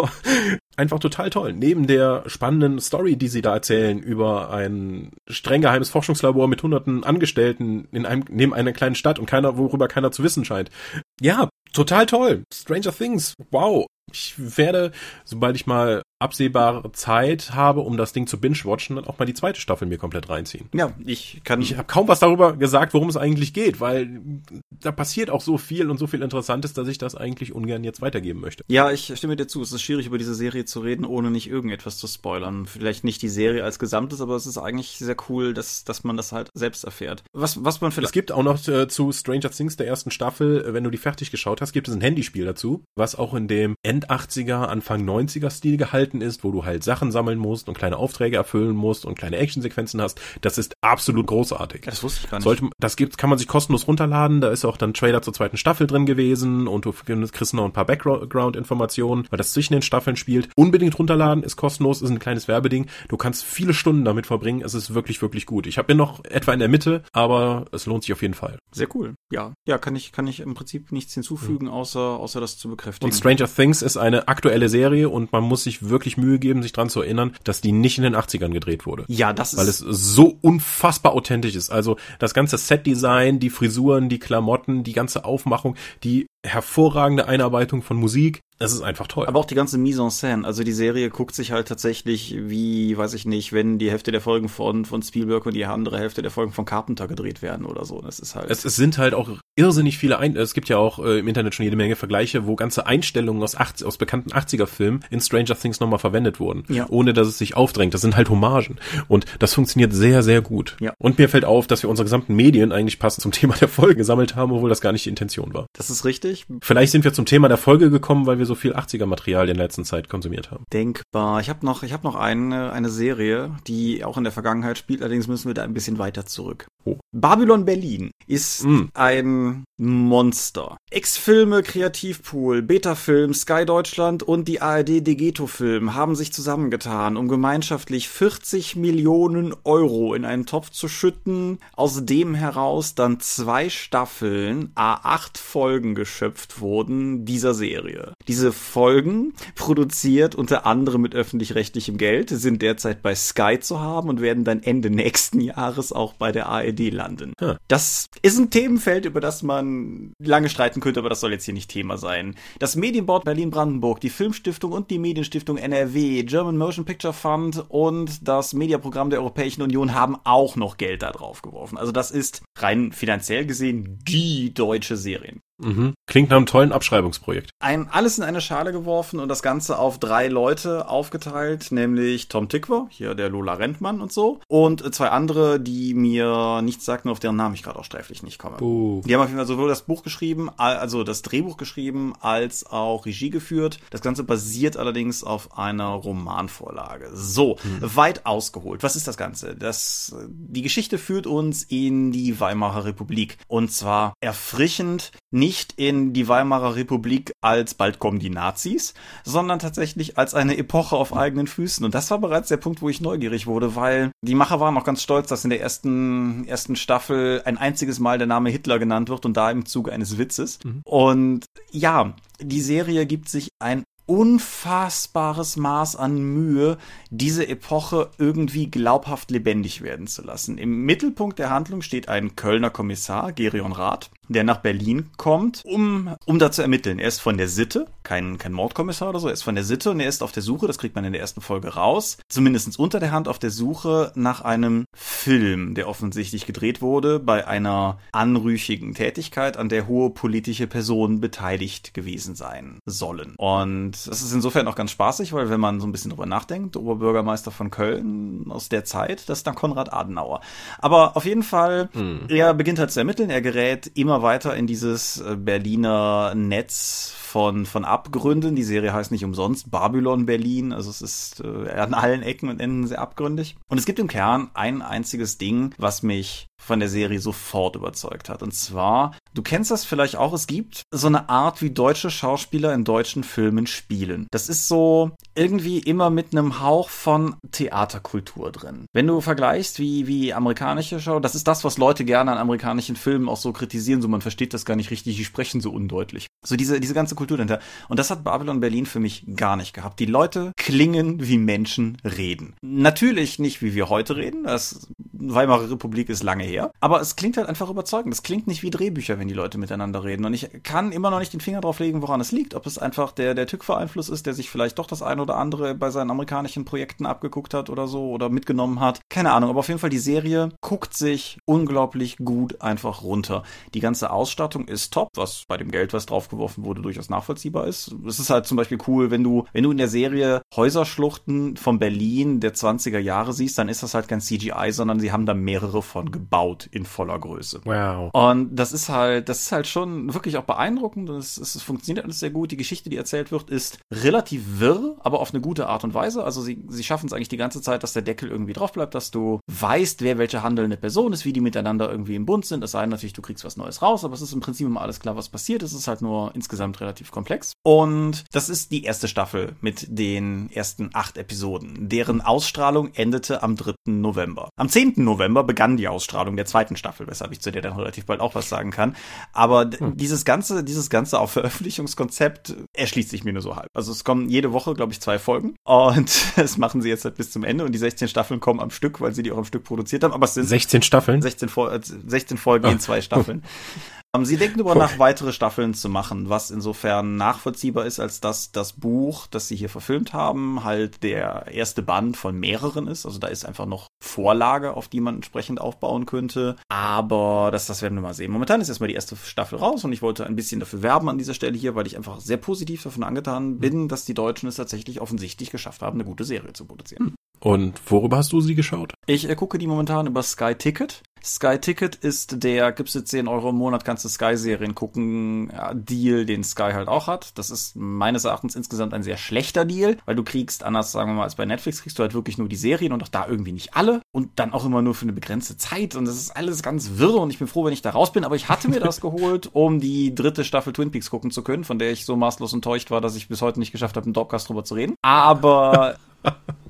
C: einfach total toll. Neben der spannenden Story, die sie da erzählen über ein streng geheimes Forschungslabor mit hunderten Angestellten in einem, neben einer kleinen Stadt und keiner, worüber keiner zu wissen scheint. Ja, total toll. Stranger Things. Wow. Ich werde, sobald ich mal absehbare Zeit habe, um das Ding zu binge-watchen, dann auch mal die zweite Staffel mir komplett reinziehen.
B: Ja, ich kann.
C: Ich habe kaum was darüber gesagt, worum es eigentlich geht, weil da passiert auch so viel und so viel Interessantes, dass ich das eigentlich ungern jetzt weitergeben möchte.
B: Ja, ich stimme dir zu. Es ist schwierig, über diese Serie zu reden, ohne nicht irgendetwas zu spoilern. Vielleicht nicht die Serie als Gesamtes, aber es ist eigentlich sehr cool, dass, dass man das halt selbst erfährt. Was, was man vielleicht.
C: Es gibt auch noch äh, zu Stranger Things der ersten Staffel, wenn du die fertig geschaut hast, gibt es ein Handyspiel dazu, was auch in dem End 80er, Anfang 90er Stil gehalten ist, wo du halt Sachen sammeln musst und kleine Aufträge erfüllen musst und kleine Actionsequenzen hast. Das ist absolut großartig.
B: Das wusste ich gar nicht.
C: Sollte, das gibt, kann man sich kostenlos runterladen. Da ist auch dann Trailer zur zweiten Staffel drin gewesen und du kriegst noch ein paar Background-Informationen, weil das zwischen den Staffeln spielt. Unbedingt runterladen, ist kostenlos, ist ein kleines Werbeding. Du kannst viele Stunden damit verbringen. Es ist wirklich, wirklich gut. Ich habe bin noch etwa in der Mitte, aber es lohnt sich auf jeden Fall.
B: Sehr cool. Ja, ja, kann ich, kann ich im Prinzip nichts hinzufügen, außer, außer das zu bekräftigen.
C: Und Stranger Things ist eine aktuelle Serie und man muss sich wirklich Mühe geben, sich dran zu erinnern, dass die nicht in den 80ern gedreht wurde.
B: Ja, das ist.
C: Weil es so unfassbar authentisch ist. Also das ganze Setdesign, die Frisuren, die Klamotten, die ganze Aufmachung, die hervorragende Einarbeitung von Musik. Es ist einfach toll.
B: Aber auch die ganze Mise en scène. Also die Serie guckt sich halt tatsächlich wie, weiß ich nicht, wenn die Hälfte der Folgen von, von Spielberg und die andere Hälfte der Folgen von Carpenter gedreht werden oder so. Das ist halt.
C: Es, es sind halt auch irrsinnig viele Ein es gibt ja auch äh, im Internet schon jede Menge Vergleiche, wo ganze Einstellungen aus 80, aus bekannten 80er Filmen in Stranger Things nochmal verwendet wurden.
B: Ja.
C: Ohne dass es sich aufdrängt. Das sind halt Hommagen. Und das funktioniert sehr, sehr gut.
B: Ja.
C: Und mir fällt auf, dass wir unsere gesamten Medien eigentlich passend zum Thema der Folge gesammelt haben, obwohl das gar nicht die Intention war.
B: Das ist richtig.
C: Vielleicht sind wir zum Thema der Folge gekommen, weil wir so viel 80er Material in letzter Zeit konsumiert haben.
B: Denkbar. Ich habe noch, ich habe noch eine, eine Serie, die auch in der Vergangenheit spielt. Allerdings müssen wir da ein bisschen weiter zurück.
C: Oh.
B: Babylon Berlin ist
C: Mm.
B: ein Monster. Ex-Filme, Kreativpool, Beta-Film, Sky Deutschland und die ARD Degeto-Film haben sich zusammengetan, um gemeinschaftlich 40 Millionen Euro in einen Topf zu schütten, aus dem heraus dann zwei Staffeln, A8 Folgen geschöpft wurden dieser Serie. Diese Folgen, produziert unter anderem mit öffentlich-rechtlichem Geld, sind derzeit bei Sky zu haben und werden dann Ende nächsten Jahres auch bei der ARD landen.
C: Ja.
B: Das ist ein Themenfeld, über das man lange streiten könnte, aber das soll jetzt hier nicht Thema sein. Das Medienboard Berlin-Brandenburg, die Filmstiftung und die Medienstiftung NRW, German Motion Picture Fund und das Mediaprogramm der Europäischen Union haben auch noch Geld da drauf geworfen. Also das ist rein finanziell gesehen die deutsche Serien.
C: Mhm. Klingt nach einem tollen Abschreibungsprojekt.
B: Ein alles in eine Schale geworfen und das Ganze auf drei Leute aufgeteilt, nämlich Tom Tickwer, hier der Lola Rentmann und so, und zwei andere, die mir nichts sagten, auf deren Namen ich gerade auch sträflich nicht komme.
C: Uh.
B: Die haben auf jeden Fall sowohl das Buch geschrieben, al- also das Drehbuch geschrieben, als auch Regie geführt. Das Ganze basiert allerdings auf einer Romanvorlage. So, weit ausgeholt. Was ist das Ganze? Das, die Geschichte führt uns in die Weimarer Republik. Und zwar erfrischend nicht in die Weimarer Republik als bald kommen die Nazis, sondern tatsächlich als eine Epoche auf eigenen Füßen. Und das war bereits der Punkt, wo ich neugierig wurde, weil die Macher waren auch ganz stolz, dass in der ersten, ersten Staffel ein einziges Mal der Name Hitler genannt wird und da im Zuge eines Witzes. Und ja, die Serie gibt sich ein unfassbares Maß an Mühe, diese Epoche irgendwie glaubhaft lebendig werden zu lassen. Im Mittelpunkt der Handlung steht ein Kölner Kommissar, Gerion Rath, der nach Berlin kommt, um, um da zu ermitteln. Er ist von der Sitte, kein, kein Mordkommissar oder so, er ist von der Sitte und er ist auf der Suche, das kriegt man in der ersten Folge raus, zumindest unter der Hand auf der Suche nach einem Film, der offensichtlich gedreht wurde bei einer anrüchigen Tätigkeit, an der hohe politische Personen beteiligt gewesen sein sollen. Und das ist insofern auch ganz spaßig, weil wenn man so ein bisschen drüber nachdenkt, Oberbürgermeister von Köln aus der Zeit, das ist dann Konrad Adenauer. Aber auf jeden Fall, er beginnt halt zu ermitteln, er gerät immer weiter in dieses äh, Berliner Netz von, von Abgründen. Die Serie heißt nicht umsonst Babylon Berlin. Also es ist äh, an allen Ecken und Enden sehr abgründig. Und es gibt im Kern ein einziges Ding, was mich von der Serie sofort überzeugt hat. Und zwar, du kennst das vielleicht auch, es gibt so eine Art, wie deutsche Schauspieler in deutschen Filmen spielen. Das ist so irgendwie immer mit einem Hauch von Theaterkultur drin. Wenn du vergleichst, wie, wie amerikanische Schau, das ist das, was Leute gerne an amerikanischen Filmen auch so kritisieren, so man versteht das gar nicht richtig, die sprechen so undeutlich. So diese, diese ganze Kultur dahinter. Und das hat Babylon Berlin für mich gar nicht gehabt. Die Leute klingen, wie Menschen reden. Natürlich nicht, wie wir heute reden. Das Weimarer Republik ist lange her. Aber es klingt halt einfach überzeugend. Es klingt nicht wie Drehbücher, wenn die Leute miteinander reden. Und ich kann immer noch nicht den Finger drauf legen, woran es liegt. Ob es einfach der, der TÜV-Einfluss ist, der sich vielleicht doch das eine oder andere bei seinen amerikanischen Projekten abgeguckt hat oder so oder mitgenommen hat. Keine Ahnung. Aber auf jeden Fall, die Serie guckt sich unglaublich gut einfach runter. Die ganze Ausstattung ist top, was bei dem Geld, was draufgeworfen wurde, durchaus nachvollziehbar ist. Es ist halt zum Beispiel cool, wenn du, wenn du in der Serie Häuserschluchten von Berlin der 20er Jahre siehst, dann ist das halt kein CGI, sondern sie haben da mehrere von gebaut in voller Größe.
C: Wow.
B: Und das ist halt, das ist halt schon wirklich auch beeindruckend. Es, es, es funktioniert alles sehr gut. Die Geschichte, die erzählt wird, ist relativ wirr, aber auf eine gute Art und Weise. Also sie, sie schaffen es eigentlich die ganze Zeit, dass der Deckel irgendwie drauf bleibt, dass du weißt, wer welche handelnde Person ist, wie die miteinander irgendwie im Bund sind. Es sei denn natürlich, du kriegst was Neues raus, aber es ist im Prinzip immer alles klar, was passiert. Es ist halt nur insgesamt relativ komplex. Und das ist die erste Staffel mit den ersten acht Episoden. Deren Ausstrahlung endete am 3. November. Am 10. November begann die Ausstrahlung der zweiten Staffel, weshalb ich zu der dann relativ bald auch was sagen kann. Aber hm. dieses ganze, dieses ganze auf Veröffentlichungskonzept erschließt sich mir nur so halb. Also es kommen jede Woche, glaube ich, zwei Folgen und das machen sie jetzt halt bis zum Ende und die 16 Staffeln kommen am Stück, weil sie die auch am Stück produziert haben. Aber es sind
C: 16 Staffeln?
B: 16, 16 Folgen in zwei Staffeln. Ähm, sie denken darüber nach, weitere Staffeln zu machen, was insofern nachvollziehbar ist, als dass das Buch, das sie hier verfilmt haben, halt der erste Band von mehreren ist. Also da ist einfach noch Vorlage, auf die man entsprechend aufbauen könnte. Aber das, das werden wir mal sehen. Momentan ist erstmal die erste Staffel raus und ich wollte ein bisschen dafür werben an dieser Stelle hier, weil ich einfach sehr positiv davon angetan bin, dass die Deutschen es tatsächlich offensichtlich geschafft haben, eine gute Serie zu produzieren.
C: Und worüber hast du sie geschaut?
B: Ich äh, gucke die momentan über Sky Ticket. Sky Ticket ist der, gibst du 10 Euro im Monat, kannst du Sky-Serien gucken, Deal, den Sky halt auch hat. Das ist meines Erachtens insgesamt ein sehr schlechter Deal, weil du kriegst, anders sagen wir mal als bei Netflix, kriegst du halt wirklich nur die Serien und auch da irgendwie nicht alle und dann auch immer nur für eine begrenzte Zeit und das ist alles ganz wirr und ich bin froh, wenn ich da raus bin, aber ich hatte mir das geholt, um die dritte Staffel Twin Peaks gucken zu können, von der ich so maßlos enttäuscht war, dass ich bis heute nicht geschafft habe, im Dropcast drüber zu reden. Aber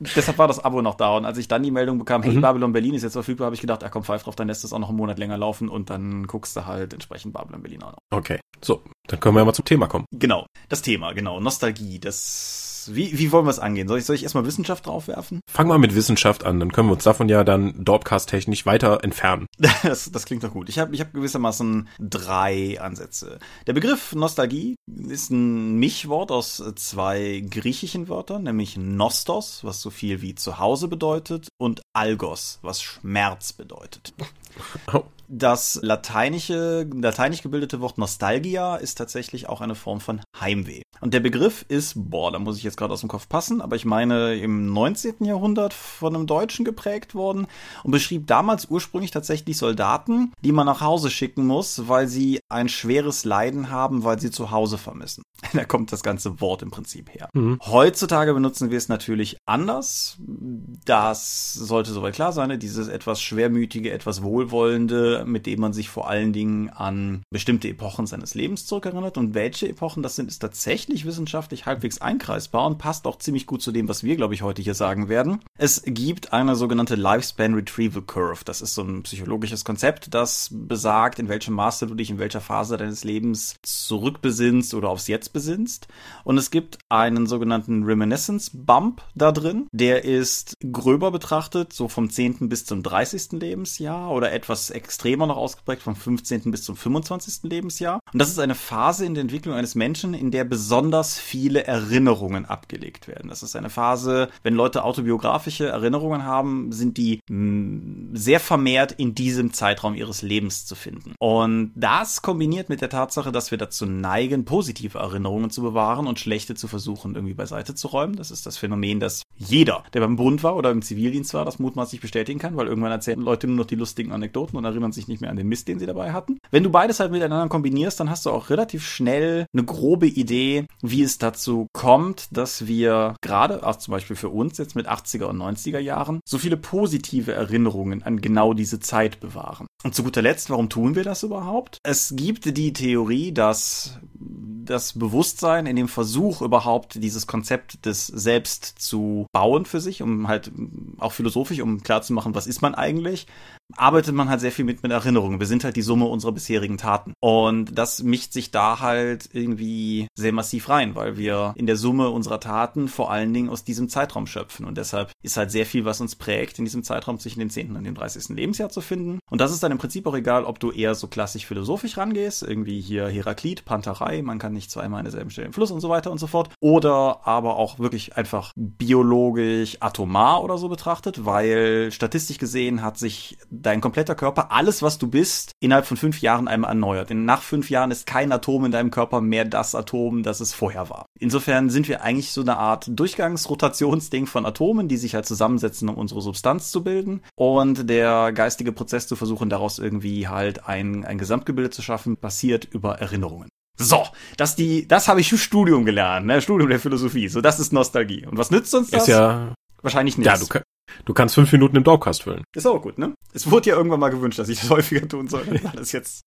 B: deshalb war das Abo noch da. Und als ich dann die Meldung bekam, hey, mhm. Babylon Berlin ist jetzt verfügbar, habe ich gedacht, ach komm, pfeif drauf, dann lässt es auch noch einen Monat länger laufen und dann guckst du halt entsprechend Babylon Berlin auch noch.
C: Okay, so, dann können wir mal zum Thema kommen.
B: Genau, das Thema, genau, Nostalgie, das wie, wie wollen wir es angehen? Soll ich, soll ich erstmal Wissenschaft draufwerfen?
C: Fang mal mit Wissenschaft an, dann können wir uns davon ja dann Dorpcast-technisch weiter entfernen.
B: das, das klingt doch gut. Ich habe ich hab gewissermaßen drei Ansätze. Der Begriff Nostalgie ist ein Mischwort aus zwei griechischen Wörtern, nämlich Nostos, was so viel wie Zuhause bedeutet, und Algos, was Schmerz bedeutet. Oh. Das lateinische, lateinisch gebildete Wort Nostalgia ist tatsächlich auch eine Form von Heimweh. Und der Begriff ist, boah, da muss ich jetzt gerade aus dem Kopf passen, aber ich meine im 19. Jahrhundert von einem Deutschen geprägt worden und beschrieb damals ursprünglich tatsächlich Soldaten, die man nach Hause schicken muss, weil sie ein schweres Leiden haben, weil sie zu Hause vermissen. Da kommt das ganze Wort im Prinzip her. Mhm. Heutzutage benutzen wir es natürlich anders. Das sollte soweit klar sein, ne? dieses etwas schwermütige, etwas wohlwollende, mit dem man sich vor allen Dingen an bestimmte Epochen seines Lebens zurückerinnert. Und welche Epochen das sind, ist tatsächlich wissenschaftlich halbwegs einkreisbar und passt auch ziemlich gut zu dem, was wir, glaube ich, heute hier sagen werden. Es gibt eine sogenannte Lifespan Retrieval Curve. Das ist so ein psychologisches Konzept, das besagt, in welchem Maße du dich in welcher Phase deines Lebens zurückbesinnst oder aufs Jetzt besinnst. Und es gibt einen sogenannten Reminiscence Bump da drin. Der ist gröber betrachtet, so vom 10. bis zum 30. Lebensjahr oder etwas extrem extremer noch ausgeprägt vom 15. bis zum 25. Lebensjahr. Und das ist eine Phase in der Entwicklung eines Menschen, in der besonders viele Erinnerungen abgelegt werden. Das ist eine Phase, wenn Leute autobiografische Erinnerungen haben, sind die mh, sehr vermehrt in diesem Zeitraum ihres Lebens zu finden. Und das kombiniert mit der Tatsache, dass wir dazu neigen, positive Erinnerungen zu bewahren und schlechte zu versuchen, irgendwie beiseite zu räumen. Das ist das Phänomen, das jeder, der beim Bund war oder im Zivildienst war, das mutmaßlich bestätigen kann, weil irgendwann erzählen Leute nur noch die lustigen Anekdoten und erinnern sich nicht mehr an den Mist, den sie dabei hatten. Wenn du beides halt miteinander kombinierst, dann hast du auch relativ schnell eine grobe Idee, wie es dazu kommt, dass wir gerade, auch zum Beispiel für uns jetzt mit 80er und 90er Jahren, so viele positive Erinnerungen an genau diese Zeit bewahren. Und zu guter Letzt, warum tun wir das überhaupt? Es gibt die Theorie, dass das Bewusstsein in dem Versuch überhaupt dieses Konzept des Selbst zu bauen für sich, um halt auch philosophisch, um klarzumachen, was ist man eigentlich, arbeitet man halt sehr viel mit, mit Erinnerungen. Wir sind halt die Summe unserer bisherigen Taten. Und das mischt sich da halt irgendwie sehr massiv rein, weil wir in der Summe unserer Taten vor allen Dingen aus diesem Zeitraum schöpfen. Und deshalb ist halt sehr viel, was uns prägt, in diesem Zeitraum zwischen dem 10. und dem 30. Lebensjahr zu finden. Und das ist dann im Prinzip auch egal, ob du eher so klassisch philosophisch rangehst, irgendwie hier Heraklit, Panterei, man kann nicht zweimal an derselben Stelle im Fluss und so weiter und so fort. Oder aber auch wirklich einfach biologisch atomar oder so betrachtet, weil statistisch gesehen hat sich dein kompletter Körper, alles was du bist, innerhalb von fünf Jahren einmal erneuert. Denn nach fünf Jahren ist kein Atom in deinem Körper mehr das Atom, das es vorher war. Insofern sind wir eigentlich so eine Art Durchgangsrotationsding von Atomen, die sich halt zusammensetzen, um unsere Substanz zu bilden. Und der geistige Prozess zu versuchen, daraus irgendwie halt ein, ein Gesamtgebilde zu schaffen, basiert über Erinnerungen. So, das die, das habe ich im Studium gelernt, ne? Studium der Philosophie. So, das ist Nostalgie. Und was nützt uns das?
C: Ist ja
B: wahrscheinlich nichts.
C: Ja, du, du kannst fünf Minuten im Dogcast füllen.
B: Ist auch gut, ne? Es wurde ja irgendwann mal gewünscht, dass ich das häufiger tun soll. Das ist jetzt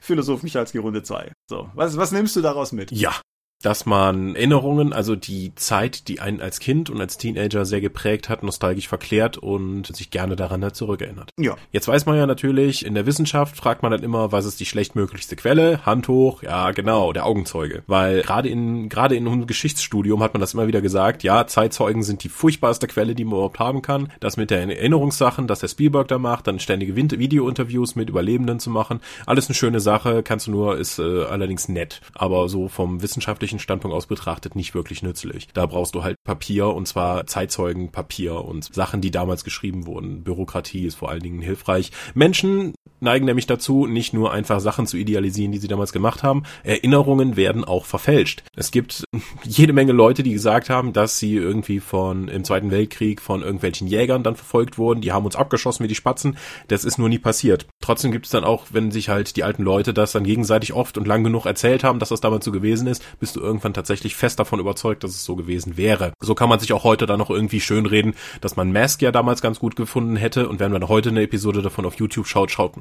B: Philosoph Michalski Runde 2. So, was, was nimmst du daraus mit?
C: Ja, dass man Erinnerungen, also die Zeit, die einen als Kind und als Teenager sehr geprägt hat, nostalgisch verklärt und sich gerne daran hat zurückerinnert.
B: Ja.
C: Jetzt weiß man ja natürlich, in der Wissenschaft fragt man dann immer, was ist die schlechtmöglichste Quelle? Hand hoch, ja genau, der Augenzeuge. Weil gerade in, gerade in unserem Geschichtsstudium hat man das immer wieder gesagt, ja, Zeitzeugen sind die furchtbarste Quelle, die man überhaupt haben kann. Das mit der Erinnerungssachen, dass der Spielberg da macht, dann ständige Videointerviews mit Überlebenden zu machen. Alles eine schöne Sache, kannst du nur, ist äh, allerdings nett. Aber so vom wissenschaftlichen Standpunkt aus betrachtet nicht wirklich nützlich. Da brauchst du halt Papier und zwar Zeitzeugenpapier und Sachen, die damals geschrieben wurden. Bürokratie ist vor allen Dingen hilfreich. Menschen neigen nämlich dazu, nicht nur einfach Sachen zu idealisieren, die sie damals gemacht haben. Erinnerungen werden auch verfälscht. Es gibt jede Menge Leute, die gesagt haben, dass sie irgendwie von im Zweiten Weltkrieg von irgendwelchen Jägern dann verfolgt wurden. Die haben uns abgeschossen wie die Spatzen. Das ist nur nie passiert. Trotzdem gibt es dann auch, wenn sich halt die alten Leute das dann gegenseitig oft und lang genug erzählt haben, dass das damals so gewesen ist, bist du irgendwann tatsächlich fest davon überzeugt, dass es so gewesen wäre. So kann man sich auch heute dann noch irgendwie schönreden, dass man Mask ja damals ganz gut gefunden hätte und wenn man heute eine Episode davon auf YouTube schaut, schaut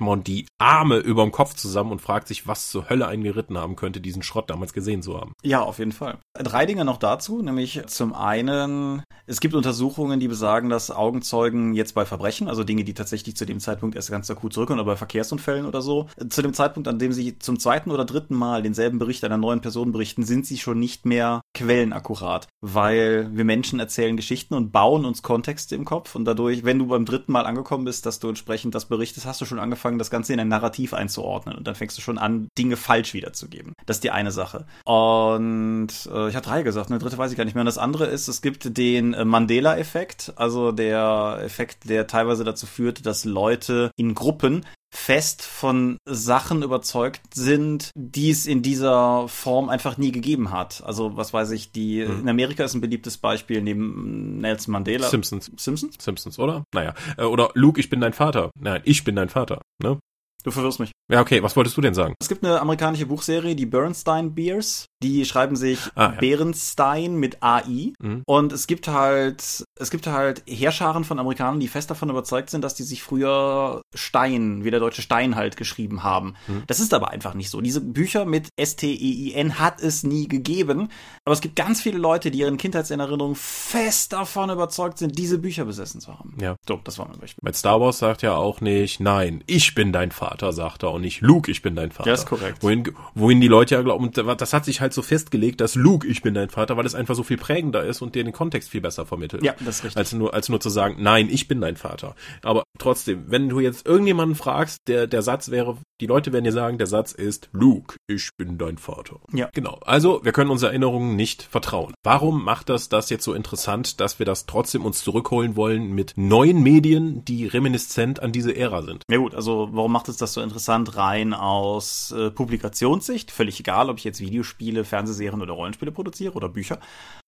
C: man die Arme überm Kopf zusammen und fragt sich, was zur Hölle einen geritten haben könnte, diesen Schrott damals gesehen zu haben.
B: Ja, auf jeden Fall. Drei Dinge noch dazu, nämlich zum einen, es gibt Untersuchungen, die besagen, dass Augenzeugen jetzt bei Verbrechen, also Dinge, die tatsächlich zu dem Zeitpunkt erst ganz akut zurückkommen, oder bei Verkehrsunfällen oder so, zu dem Zeitpunkt, an dem sie zum zweiten oder dritten Mal denselben Bericht einer neuen Person berichten, sind sie schon nicht mehr quellenakkurat, weil wir Menschen erzählen Geschichten und bauen uns Kontexte im Kopf und dadurch, wenn du beim dritten Mal angekommen bist, dass du entsprechend das berichtest, hast du schon angefangen, das Ganze in ein Narrativ einzuordnen und dann fängst du schon an, Dinge falsch wiederzugeben. Das ist die eine Sache. Und äh, ich habe drei gesagt, eine dritte weiß ich gar nicht mehr. Und das andere ist, es gibt den äh, Mandela-Effekt, also der Effekt, der teilweise dazu führt, dass Leute in Gruppen fest von Sachen überzeugt sind, die es in dieser Form einfach nie gegeben hat. Also was weiß ich, die mhm. in Amerika ist ein beliebtes Beispiel neben Nelson Mandela.
C: Simpsons.
B: Simpsons?
C: Simpsons, oder? Naja. Äh, oder Luke, ich bin dein Vater. Nein, ich bin dein Vater. Ne?
B: Du verwirrst mich.
C: Ja, okay, was wolltest du denn sagen?
B: Es gibt eine amerikanische Buchserie, die Bernstein Beers. Die schreiben sich
C: Ah, ja.
B: Bärenstein mit AI.
C: Mhm.
B: Und es gibt halt, es gibt halt Heerscharen von Amerikanern, die fest davon überzeugt sind, dass die sich früher Stein, wie der deutsche Stein halt geschrieben haben.
C: Mhm.
B: Das ist aber einfach nicht so. Diese Bücher mit S-T-E-I-N hat es nie gegeben. Aber es gibt ganz viele Leute, die ihren Kindheitserinnerungen fest davon überzeugt sind, diese Bücher besessen zu haben.
C: Ja.
B: So, das war mein Beispiel.
C: Bei Star Wars sagt ja auch nicht, nein, ich bin dein Vater, sagt er, und nicht Luke, ich bin dein Vater.
B: Ja, ist korrekt.
C: Wohin, wohin die Leute ja glauben, und das hat sich halt so festgelegt, dass Luke, ich bin dein Vater, weil es einfach so viel prägender ist und dir den Kontext viel besser vermittelt.
B: Ja, das ist richtig.
C: Als nur, als nur zu sagen, nein, ich bin dein Vater. Aber trotzdem, wenn du jetzt irgendjemanden fragst, der, der Satz wäre, die Leute werden dir sagen, der Satz ist, Luke, ich bin dein Vater.
B: Ja.
C: Genau. Also, wir können unseren Erinnerungen nicht vertrauen. Warum macht das das jetzt so interessant, dass wir das trotzdem uns zurückholen wollen mit neuen Medien, die reminiszent an diese Ära sind?
B: Ja gut, also warum macht es das so interessant rein aus äh, Publikationssicht? Völlig egal, ob ich jetzt Videospiele, Fernsehserien oder Rollenspiele produziere oder Bücher.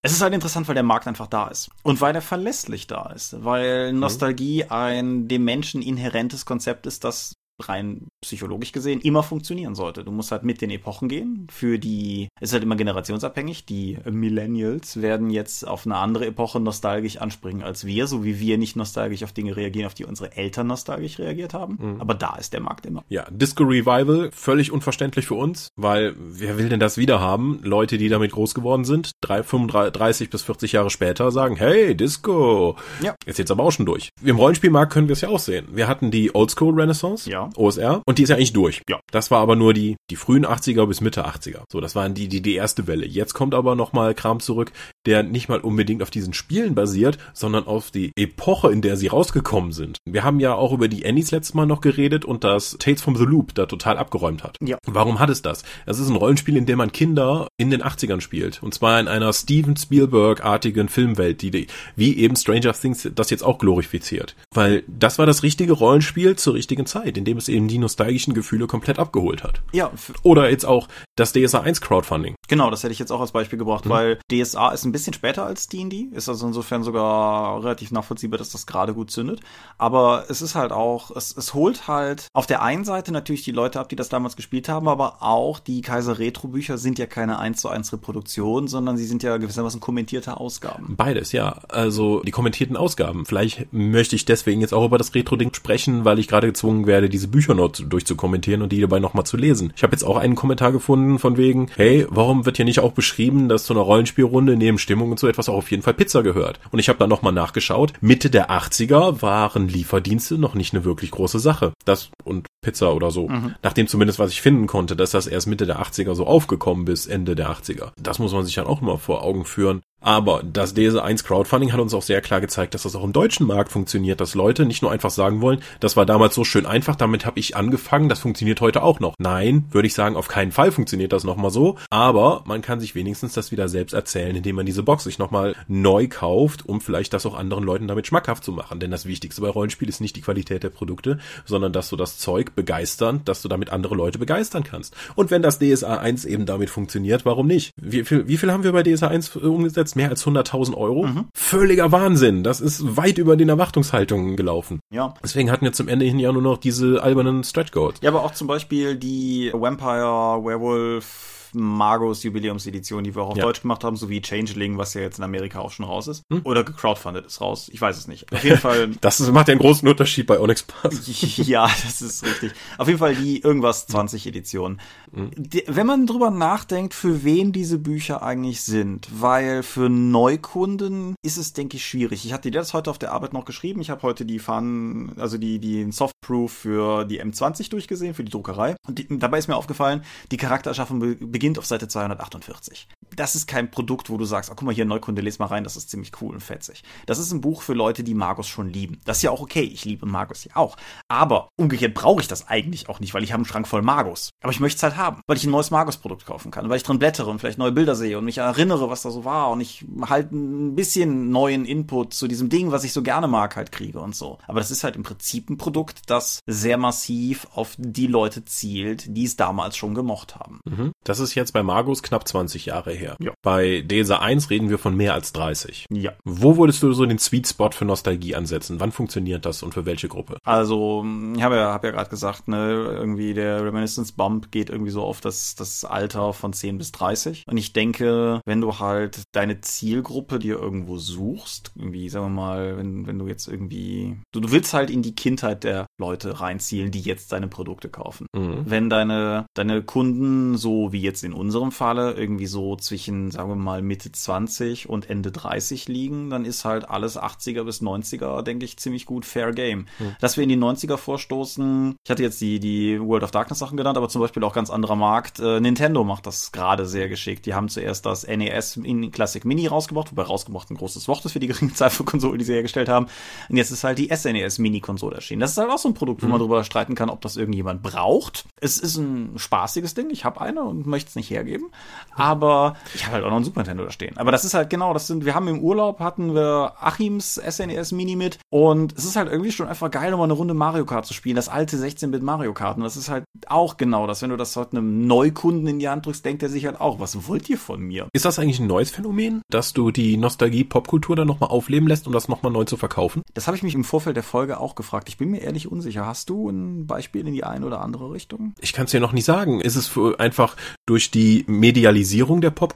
B: Es ist halt interessant, weil der Markt einfach da ist und weil er verlässlich da ist, weil Nostalgie ein dem Menschen inhärentes Konzept ist, das rein psychologisch gesehen immer funktionieren sollte. Du musst halt mit den Epochen gehen. Für die, es ist halt immer generationsabhängig. Die Millennials werden jetzt auf eine andere Epoche nostalgisch anspringen als wir, so wie wir nicht nostalgisch auf Dinge reagieren, auf die unsere Eltern nostalgisch reagiert haben. Aber da ist der Markt immer.
C: Ja, Disco Revival, völlig unverständlich für uns, weil wer will denn das wieder haben? Leute, die damit groß geworden sind, drei, 35 bis 40 Jahre später sagen, hey, Disco.
B: Ja.
C: Ist jetzt aber auch schon durch. Im Rollenspielmarkt können wir es ja auch sehen. Wir hatten die Oldschool Renaissance.
B: Ja.
C: OSR, und die ist ja eigentlich durch.
B: Ja.
C: Das war aber nur die, die frühen 80er bis Mitte 80er. So, das waren die, die, die erste Welle. Jetzt kommt aber nochmal Kram zurück, der nicht mal unbedingt auf diesen Spielen basiert, sondern auf die Epoche, in der sie rausgekommen sind. Wir haben ja auch über die Annies letztes Mal noch geredet und das Tales from the Loop da total abgeräumt hat.
B: Ja.
C: Warum hat es das? Es ist ein Rollenspiel, in dem man Kinder in den 80ern spielt. Und zwar in einer Steven Spielberg-artigen Filmwelt, die, die wie eben Stranger Things das jetzt auch glorifiziert. Weil das war das richtige Rollenspiel zur richtigen Zeit, in dem es eben die nostalgischen Gefühle komplett abgeholt hat.
B: Ja,
C: Oder jetzt auch das DSA 1 Crowdfunding.
B: genau, das hätte ich jetzt auch als Beispiel gebracht, weil DSA ist ein bisschen später als D&D, ist also insofern sogar relativ nachvollziehbar, dass das gerade gut zündet. Aber es ist halt auch, es, es holt halt auf der einen Seite natürlich die Leute ab, die das damals gespielt haben, aber auch die Kaiser Retro Bücher sind ja keine 1 zu 1 Reproduktion, sondern sie sind ja gewissermaßen kommentierte Ausgaben.
C: Beides, ja. Also die kommentierten Ausgaben. Vielleicht möchte ich deswegen jetzt auch über das Retro-Ding sprechen, weil ich gerade gezwungen werde, diese Bücher noch zu- durchzukommentieren und die dabei nochmal zu lesen. Ich habe jetzt auch einen Kommentar gefunden von wegen, hey, warum wird hier nicht auch beschrieben, dass zu einer Rollenspielrunde neben Stimmung und so etwas auch auf jeden Fall Pizza gehört? Und ich habe dann nochmal nachgeschaut. Mitte der 80er waren Lieferdienste noch nicht eine wirklich große Sache. Das und Pizza oder so. Nachdem zumindest, was ich finden konnte, dass das erst Mitte der 80er so aufgekommen bis Ende der 80er. Das muss man sich dann auch mal vor Augen führen. Aber das DSA 1 Crowdfunding hat uns auch sehr klar gezeigt, dass das auch im deutschen Markt funktioniert, dass Leute nicht nur einfach sagen wollen, das war damals so schön einfach, damit habe ich angefangen, das funktioniert heute auch noch. Nein, würde ich sagen, auf keinen Fall funktioniert das nochmal so, aber man kann sich wenigstens das wieder selbst erzählen, indem man diese Box sich nochmal neu kauft, um vielleicht das auch anderen Leuten damit schmackhaft zu machen. Denn das Wichtigste bei Rollenspiel ist nicht die Qualität der Produkte, sondern dass du das Zeug begeistern, dass du damit andere Leute begeistern kannst. Und wenn das DSA 1 eben damit funktioniert, warum nicht? Wie viel, wie viel haben wir bei DSA 1 umgesetzt? Mehr als 100.000 Euro? Völliger Wahnsinn. Das ist weit über den Erwartungshaltungen gelaufen.
B: Ja.
C: Deswegen hatten wir zum Ende hin ja nur noch diese albernen Stretch Goals.
B: Ja, aber auch zum Beispiel die Vampire, Werewolf, Magos Jubiläumsedition, die wir auch auf
C: Ja.
B: Deutsch gemacht haben, sowie Changeling, was ja jetzt in Amerika auch schon raus ist. Oder gecrowdfundet ist raus. Ich weiß es nicht. Auf jeden Fall.
C: Das ist, macht ja einen großen Unterschied bei Onyx Pass.
B: ja, das ist richtig. Auf jeden Fall die irgendwas 20 Edition. Die, wenn man drüber nachdenkt, für wen diese Bücher eigentlich sind, weil für Neukunden ist es, denke ich, schwierig. Ich hatte dir das heute auf der Arbeit noch geschrieben. Ich habe heute die Fun, also die, die Softproof für die M20 durchgesehen, für die Druckerei. Und die, dabei ist mir aufgefallen, die Charaktererschaffung be beginnt auf Seite 248. Das ist kein Produkt, wo du sagst, oh, guck mal hier, Neukunde, les mal rein, das ist ziemlich cool und fetzig. Das ist ein Buch für Leute, die Magus schon lieben. Das ist ja auch okay, ich liebe Magus ja auch. Aber umgekehrt brauche ich das eigentlich auch nicht, weil ich habe einen Schrank voll Magus. Aber ich möchte es halt haben, weil ich ein neues Magus-Produkt kaufen kann, weil ich drin blättere und vielleicht neue Bilder sehe und mich erinnere, was da so war und ich halt ein bisschen neuen Input zu diesem Ding, was ich so gerne mag, halt kriege und so. Aber das ist halt im Prinzip ein Produkt, das sehr massiv auf die Leute zielt, die es damals schon gemocht haben.
C: Mhm. Das ist jetzt bei Magus knapp 20 Jahre her.
B: Ja.
C: Bei DSA 1 reden wir von mehr als 30.
B: Ja.
C: Wo würdest du so den Sweet Spot für Nostalgie ansetzen? Wann funktioniert das und für welche Gruppe?
B: Also, ich habe ja, hab ja gerade gesagt, ne, irgendwie der Reminiscence Bump geht irgendwie so auf das, das Alter von 10 bis 30. Und ich denke, wenn du halt deine Zielgruppe dir irgendwo suchst, irgendwie, sagen wir mal, wenn, wenn du jetzt irgendwie, du, du willst halt in die Kindheit der Leute reinzielen, die jetzt deine Produkte kaufen.
C: Mhm.
B: Wenn deine, deine Kunden, so wie jetzt in unserem Falle, irgendwie so zwischen, sagen wir mal, Mitte 20 und Ende 30 liegen, dann ist halt alles 80er bis 90er, denke ich, ziemlich gut Fair Game. Dass wir in die 90er vorstoßen, ich hatte jetzt die, die World of Darkness Sachen genannt, aber zum Beispiel auch ganz anderer Markt. Äh, Nintendo macht das gerade sehr geschickt. Die haben zuerst das NES in Classic Mini rausgebracht, wobei rausgebracht ein großes Wort ist für die geringe Zahl von Konsolen, die sie hergestellt haben. Und jetzt ist halt die SNES Mini-Konsole erschienen. Das ist halt auch so ein Produkt, wo man drüber streiten kann, ob das irgendjemand braucht. Es ist ein spaßiges Ding. Ich habe eine und möchte es nicht hergeben. Aber ich habe halt auch noch ein Super Nintendo da stehen. Aber das ist halt genau, das sind, wir haben im Urlaub hatten wir Achims SNES Mini mit und es ist halt irgendwie schon einfach geil, um mal eine Runde Mario Kart zu spielen. Das alte 16-Bit Mario Kart. Und das ist halt auch genau das. Wenn du das heute einem Neukunden in die Hand drückst, denkt er sich halt auch, was wollt ihr von mir?
C: Ist das eigentlich ein neues Phänomen, dass du die Nostalgie-Popkultur dann nochmal aufleben lässt, um das nochmal neu zu verkaufen?
B: Das habe ich mich im Vorfeld der Folge auch gefragt. Ich bin mir ehrlich unsicher. Hast du ein Beispiel in die eine oder andere Richtung?
C: Ich kann es dir noch nicht sagen. Ist es einfach durch die Medialisierung der Popkultur?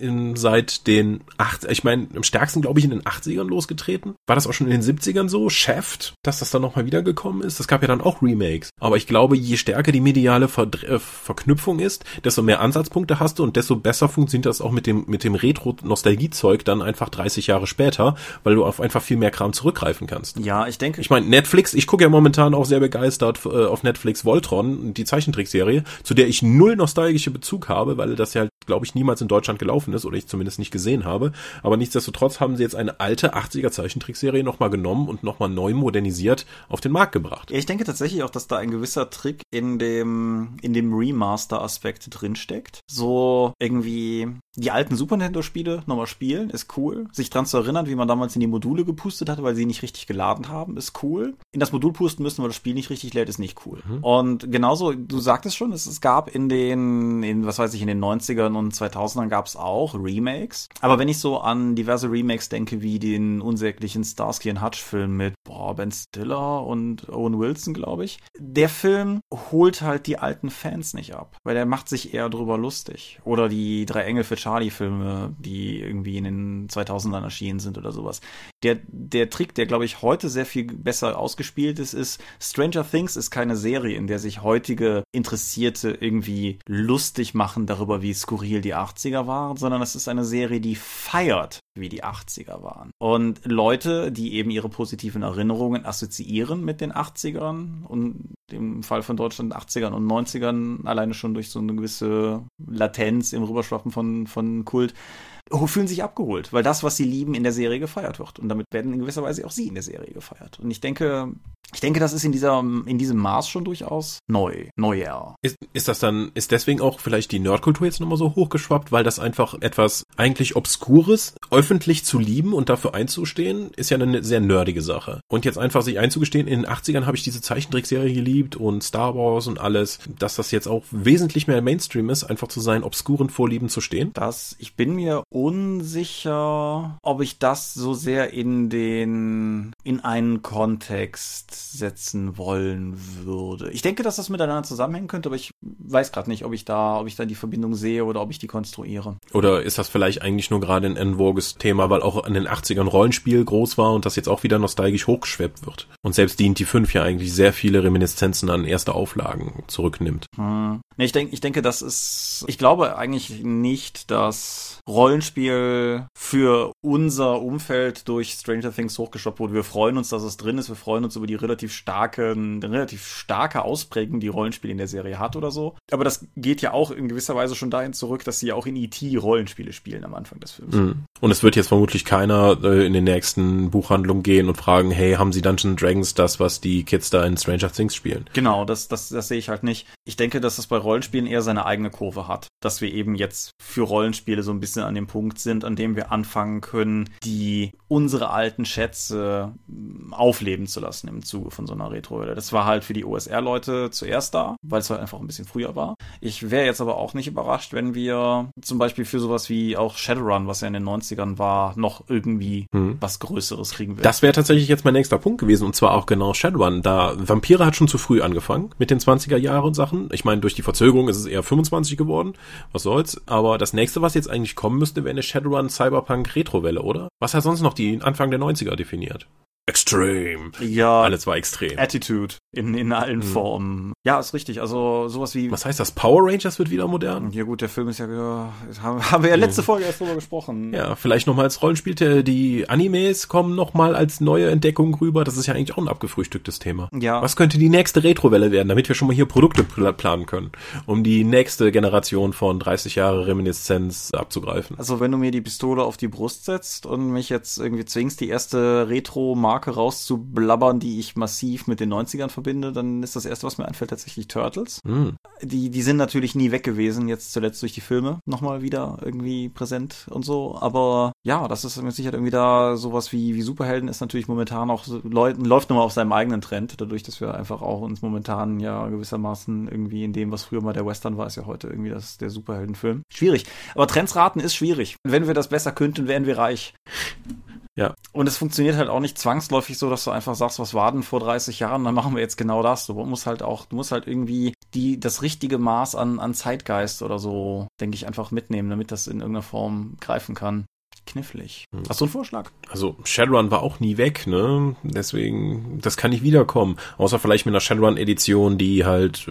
C: In, seit den acht, ich meine, im stärksten glaube ich in den 80ern losgetreten. War das auch schon in den 70ern so? Shaft, dass das dann nochmal wiedergekommen ist? Das gab ja dann auch Remakes. Aber ich glaube, je stärker die mediale Ver äh, Verknüpfung ist, desto mehr Ansatzpunkte hast du und desto besser funktioniert das auch mit dem, mit dem Retro-Nostalgie-Zeug dann einfach 30 Jahre später, weil du auf einfach viel mehr Kram zurückgreifen kannst.
B: Ja, ich denke.
C: Ich meine, Netflix, ich gucke ja momentan auch sehr begeistert äh, auf Netflix Voltron, die Zeichentrickserie, zu der ich null nostalgische Bezug habe, weil das ja, glaube ich, niemals in Deutschland gelaufen ist oder ich zumindest nicht gesehen habe. Aber nichtsdestotrotz haben sie jetzt eine alte 80er Zeichentrickserie nochmal genommen und nochmal neu modernisiert auf den Markt gebracht.
B: Ja, ich denke tatsächlich auch, dass da ein gewisser Trick in dem, in dem Remaster-Aspekt drinsteckt. So irgendwie die alten Super Nintendo-Spiele nochmal spielen, ist cool. Sich dran zu erinnern, wie man damals in die Module gepustet hatte, weil sie nicht richtig geladen haben, ist cool. In das Modul pusten müssen, weil das Spiel nicht richtig lädt, ist nicht cool. Mhm. Und genauso, du sagtest schon, es, es gab in den, in, was weiß ich, in den 90ern und 2000ern gab es auch Remakes. Aber wenn ich so an diverse Remakes denke, wie den unsäglichen Starsky Hutch-Film mit boah, Ben Stiller und Owen Wilson, glaube ich, der Film holt halt die alten Fans nicht ab, weil der macht sich eher drüber lustig. Oder die drei Engel für Charlie-Filme, die irgendwie in den 2000ern erschienen sind oder sowas. Der, der Trick, der glaube ich heute sehr viel besser ausgespielt ist, ist Stranger Things ist keine Serie, in der sich heutige Interessierte irgendwie lustig machen darüber, wie skurril die 80er waren, sondern es ist eine Serie, die feiert, wie die 80er waren. Und Leute, die eben ihre positiven Erinnerungen assoziieren mit den 80ern und im Fall von Deutschland 80ern und 90ern alleine schon durch so eine gewisse Latenz im Rüberschwappen von, von Kult, fühlen sich abgeholt, weil das, was sie lieben, in der Serie gefeiert wird. Und damit werden in gewisser Weise auch sie in der Serie gefeiert. Und ich denke, ich denke, das ist in dieser, in diesem Maß schon durchaus neu, neuer.
C: Ist, ist das dann, ist deswegen auch vielleicht die Nerdkultur jetzt nochmal so hochgeschwappt, weil das einfach etwas eigentlich Obskures öffentlich zu lieben und dafür einzustehen, ist ja eine sehr nerdige Sache. Und jetzt einfach sich einzugestehen, in den 80ern habe ich diese Zeichentrickserie geliebt und Star Wars und alles, dass das jetzt auch wesentlich mehr Mainstream ist, einfach zu seinen obskuren Vorlieben zu stehen.
B: Das, ich bin mir unsicher, ob ich das so sehr in den, in einen Kontext setzen wollen würde. Ich denke, dass das miteinander zusammenhängen könnte, aber ich weiß gerade nicht, ob ich da, ob ich da die Verbindung sehe oder ob ich die konstruiere.
C: Oder ist das vielleicht eigentlich nur gerade ein envogues Thema, weil auch in den 80ern Rollenspiel groß war und das jetzt auch wieder nostalgisch hochgeschwebt wird? Und selbst die 5 ja eigentlich sehr viele Reminiszenzen an erste Auflagen zurücknimmt.
B: Hm. Ich denke, ich denke, das ist, ich glaube eigentlich nicht, dass Rollenspiel für unser Umfeld durch Stranger Things hochgeschoppt wurde. Wir freuen uns, dass es drin ist. Wir freuen uns über die relativ starke, relativ starke Ausprägung, die Rollenspiel in der Serie hat oder so. Aber das geht ja auch in gewisser Weise schon dahin zurück, dass sie ja auch in E.T. Rollenspiele spielen am Anfang des Films. Mhm.
C: Und es wird jetzt vermutlich keiner äh, in den nächsten Buchhandlungen gehen und fragen, hey, haben sie Dungeons Dragons das, was die Kids da in Stranger Things spielen?
B: Genau, das, das, das sehe ich halt nicht. Ich denke, dass das bei Rollenspielen eher seine eigene Kurve hat. Dass wir eben jetzt für Rollenspiele so ein bisschen an dem Punkt sind, an dem wir anfangen können, die unsere alten Schätze mm, aufleben zu lassen im Zuge von so einer Retro-Welle. Das war halt für die OSR-Leute zuerst da, weil es halt einfach ein bisschen früher war. Ich wäre jetzt aber auch nicht überrascht, wenn wir zum Beispiel für sowas wie auch Shadowrun, was ja in den 90ern war, noch irgendwie hm. was Größeres kriegen würden.
C: Das wäre tatsächlich jetzt mein nächster Punkt gewesen und zwar auch genau Shadowrun. Da Vampire hat schon zu früh angefangen mit den 20er Jahren Sachen. Ich meine, durch die Verzögerung ist es eher 25 geworden. Was soll's? Aber das nächste, was jetzt eigentlich kommen müsste, wäre eine Shadowrun Cyberpunk Retrowelle, oder? Was hat sonst noch die Anfang der 90er definiert? Extreme.
B: Ja.
C: Alles war extrem.
B: Attitude in, in allen mhm. Formen. Ja, ist richtig. Also sowas wie.
C: Was heißt das? Power Rangers wird wieder modern?
B: Ja gut, der Film ist ja, haben, haben wir ja letzte. Folge erst drüber gesprochen.
C: Ja, vielleicht nochmal als Rollenspiel. Die Animes kommen nochmal als neue Entdeckung rüber. Das ist ja eigentlich auch ein abgefrühstücktes Thema. Ja. Was könnte die nächste Retrowelle werden, damit wir schon mal hier Produkte planen können, um die nächste Generation von 30 Jahre Reminiszenz abzugreifen?
B: Also wenn du mir die Pistole auf die Brust setzt und mich jetzt irgendwie zwingst, die erste Retro-Marke rauszublabbern, die ich massiv mit den 90ern verbinde, dann ist das erste, was mir einfällt, tatsächlich Turtles. Mhm. Die, die sind natürlich nie weg gewesen, jetzt zuletzt durch die Filme nochmal wieder irgendwie präsent und so. Aber ja, das ist mit Sicherheit irgendwie da sowas wie, wie Superhelden ist natürlich momentan auch, so, läuft nochmal auf seinem eigenen Trend, dadurch, dass wir einfach auch uns momentan ja gewissermaßen irgendwie in dem, was früher mal der Western war, ist ja heute irgendwie das, der Superheldenfilm. Schwierig. Aber Trends raten ist schwierig. Wenn wir das besser könnten, wären wir reich. Ja. Und es funktioniert halt auch nicht zwangsläufig so, dass du einfach sagst, was war denn vor 30 Jahren, dann machen wir jetzt genau das. Du musst halt auch, du musst halt irgendwie die das richtige Maß an, an Zeitgeist oder so, denke ich, einfach mitnehmen, damit das in irgendeiner Form greifen kann. Knifflig.
C: Hm.
B: Hast du einen Vorschlag?
C: Also Shadowrun war auch nie weg, ne? Deswegen, das kann nicht wiederkommen. Außer vielleicht mit einer Shadowrun-Edition, die halt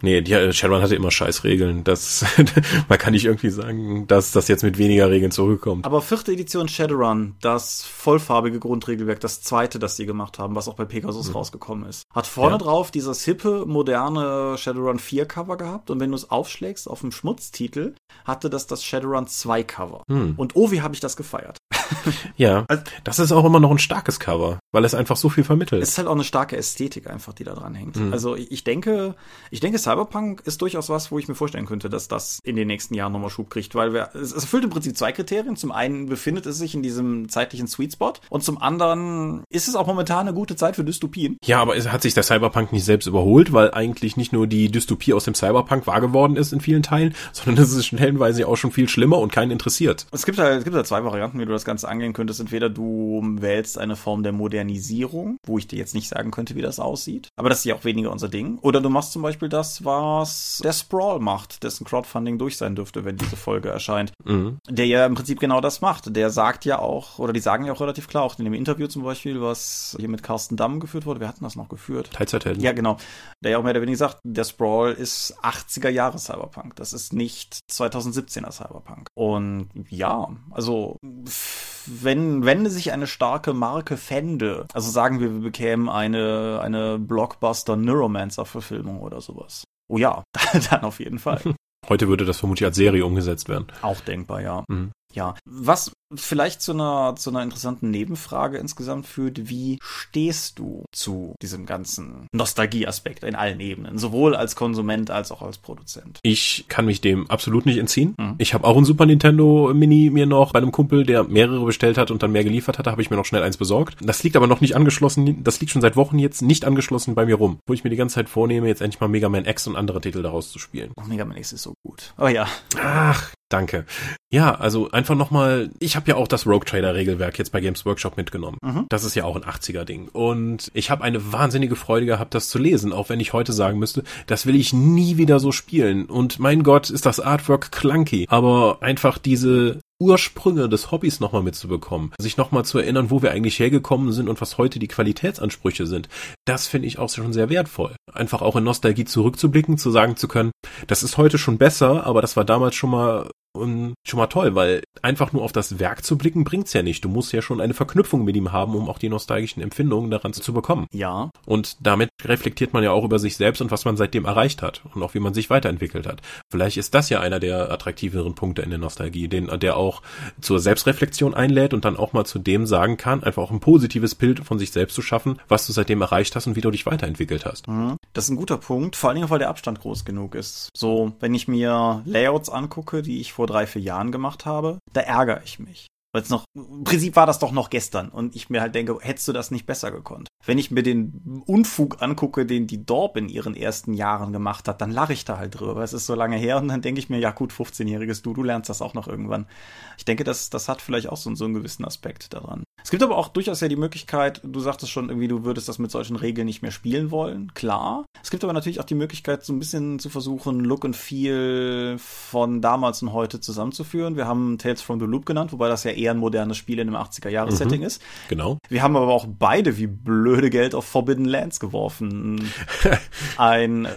C: Nee, die, äh, Shadowrun hatte immer scheiß Regeln. Das, man kann nicht irgendwie sagen, dass das jetzt mit weniger Regeln zurückkommt.
B: Aber vierte Edition Shadowrun, das vollfarbige Grundregelwerk, das zweite, das sie gemacht haben, was auch bei Pegasus mhm. rausgekommen ist, hat vorne ja. drauf dieses hippe, moderne Shadowrun 4 Cover gehabt und wenn du es aufschlägst auf dem Schmutztitel, hatte das das Shadowrun 2 Cover. Mhm. Und oh, wie habe ich das gefeiert.
C: ja, also, das ist auch immer noch ein starkes Cover, weil es einfach so viel vermittelt.
B: Es ist halt auch eine starke Ästhetik einfach, die da dran hängt. Mhm. Also ich denke, ich denke, Cyberpunk ist durchaus was, wo ich mir vorstellen könnte, dass das in den nächsten Jahren nochmal Schub kriegt, weil wir, es erfüllt im Prinzip zwei Kriterien. Zum einen befindet es sich in diesem zeitlichen Sweet Spot und zum anderen ist es auch momentan eine gute Zeit für Dystopien.
C: Ja, aber hat sich der Cyberpunk nicht selbst überholt, weil eigentlich nicht nur die Dystopie aus dem Cyberpunk wahr geworden ist in vielen Teilen, sondern es ist stellenweise auch schon viel schlimmer und keinen interessiert.
B: Es gibt halt, es gibt halt zwei Varianten, wie du das Ganze angehen könntest. Entweder du wählst eine Form der Modernisierung, wo ich dir jetzt nicht sagen könnte, wie das aussieht, aber das ist ja auch weniger unser Ding. Oder du machst zum Beispiel das, was der Sprawl macht, dessen Crowdfunding durch sein dürfte, wenn diese Folge erscheint. Mhm. Der ja im Prinzip genau das macht. Der sagt ja auch, oder die sagen ja auch relativ klar, auch in dem Interview zum Beispiel, was hier mit Carsten Damm geführt wurde. Wir hatten das noch geführt.
C: Teilzeithelden.
B: Ja, genau. Der ja auch mehr oder weniger sagt, der Sprawl ist 80er Jahre Cyberpunk. Das ist nicht 2017er Cyberpunk. Und ja, also wenn, wenn sich eine starke Marke fände, also sagen wir, wir bekämen eine, eine Blockbuster Neuromancer-Verfilmung oder sowas. Oh ja, dann auf jeden Fall.
C: Heute würde das vermutlich als Serie umgesetzt werden.
B: Auch denkbar, ja. Mhm. Ja, was vielleicht zu einer, zu einer interessanten Nebenfrage insgesamt führt, wie stehst du zu diesem ganzen Nostalgieaspekt in allen Ebenen, sowohl als Konsument als auch als Produzent?
C: Ich kann mich dem absolut nicht entziehen. Mhm. Ich habe auch ein Super Nintendo Mini mir noch bei einem Kumpel, der mehrere bestellt hat und dann mehr geliefert hatte, habe ich mir noch schnell eins besorgt. Das liegt aber noch nicht angeschlossen, das liegt schon seit Wochen jetzt nicht angeschlossen bei mir rum, wo ich mir die ganze Zeit vornehme, jetzt endlich mal Mega Man X und andere Titel daraus zu spielen.
B: Oh, Mega Man X ist so gut. Oh ja.
C: Ach, Danke. Ja, also einfach nochmal, ich habe ja auch das Rogue Trader Regelwerk jetzt bei Games Workshop mitgenommen. Mhm. Das ist ja auch ein 80er Ding. Und ich habe eine wahnsinnige Freude gehabt, das zu lesen, auch wenn ich heute sagen müsste, das will ich nie wieder so spielen. Und mein Gott, ist das Artwork clunky. Aber einfach diese Ursprünge des Hobbys nochmal mitzubekommen, sich nochmal zu erinnern, wo wir eigentlich hergekommen sind und was heute die Qualitätsansprüche sind, das finde ich auch schon sehr wertvoll. Einfach auch in Nostalgie zurückzublicken, zu sagen zu können, das ist heute schon besser, aber das war damals schon mal um, schon mal toll, weil einfach nur auf das Werk zu blicken bringt's ja nicht. Du musst ja schon eine Verknüpfung mit ihm haben, um auch die nostalgischen Empfindungen daran zu bekommen.
B: Ja.
C: Und damit reflektiert man ja auch über sich selbst und was man seitdem erreicht hat und auch wie man sich weiterentwickelt hat. Vielleicht ist das ja einer der attraktiveren Punkte in der Nostalgie, den, der auch zur Selbstreflexion einlädt und dann auch mal zu dem sagen kann, einfach auch ein positives Bild von sich selbst zu schaffen, was du seitdem erreicht hast und wie du dich weiterentwickelt hast.
B: Mhm. Das ist ein guter Punkt, vor allen Dingen, weil der Abstand groß genug ist. So, wenn ich mir Layouts angucke, die ich vor drei, vier Jahren gemacht habe, da ärgere ich mich. Weil es noch, im Prinzip war das doch noch gestern und ich mir halt denke, hättest du das nicht besser gekonnt. Wenn ich mir den Unfug angucke, den die Dorp in ihren ersten Jahren gemacht hat, dann lache ich da halt drüber. Es ist so lange her und dann denke ich mir, ja gut, 15-jähriges du, du lernst das auch noch irgendwann. Ich denke, das, das hat vielleicht auch so, so einen gewissen Aspekt daran. Es gibt aber auch durchaus ja die Möglichkeit, du sagtest schon irgendwie, du würdest das mit solchen Regeln nicht mehr spielen wollen. Klar. Es gibt aber natürlich auch die Möglichkeit, so ein bisschen zu versuchen, Look and Feel von damals und heute zusammenzuführen. Wir haben Tales from the Loop genannt, wobei das ja eher ein modernes Spiel in einem 80er-Jahres-Setting mhm, ist.
C: Genau.
B: Wir haben aber auch beide wie blöde Geld auf Forbidden Lands geworfen. ein,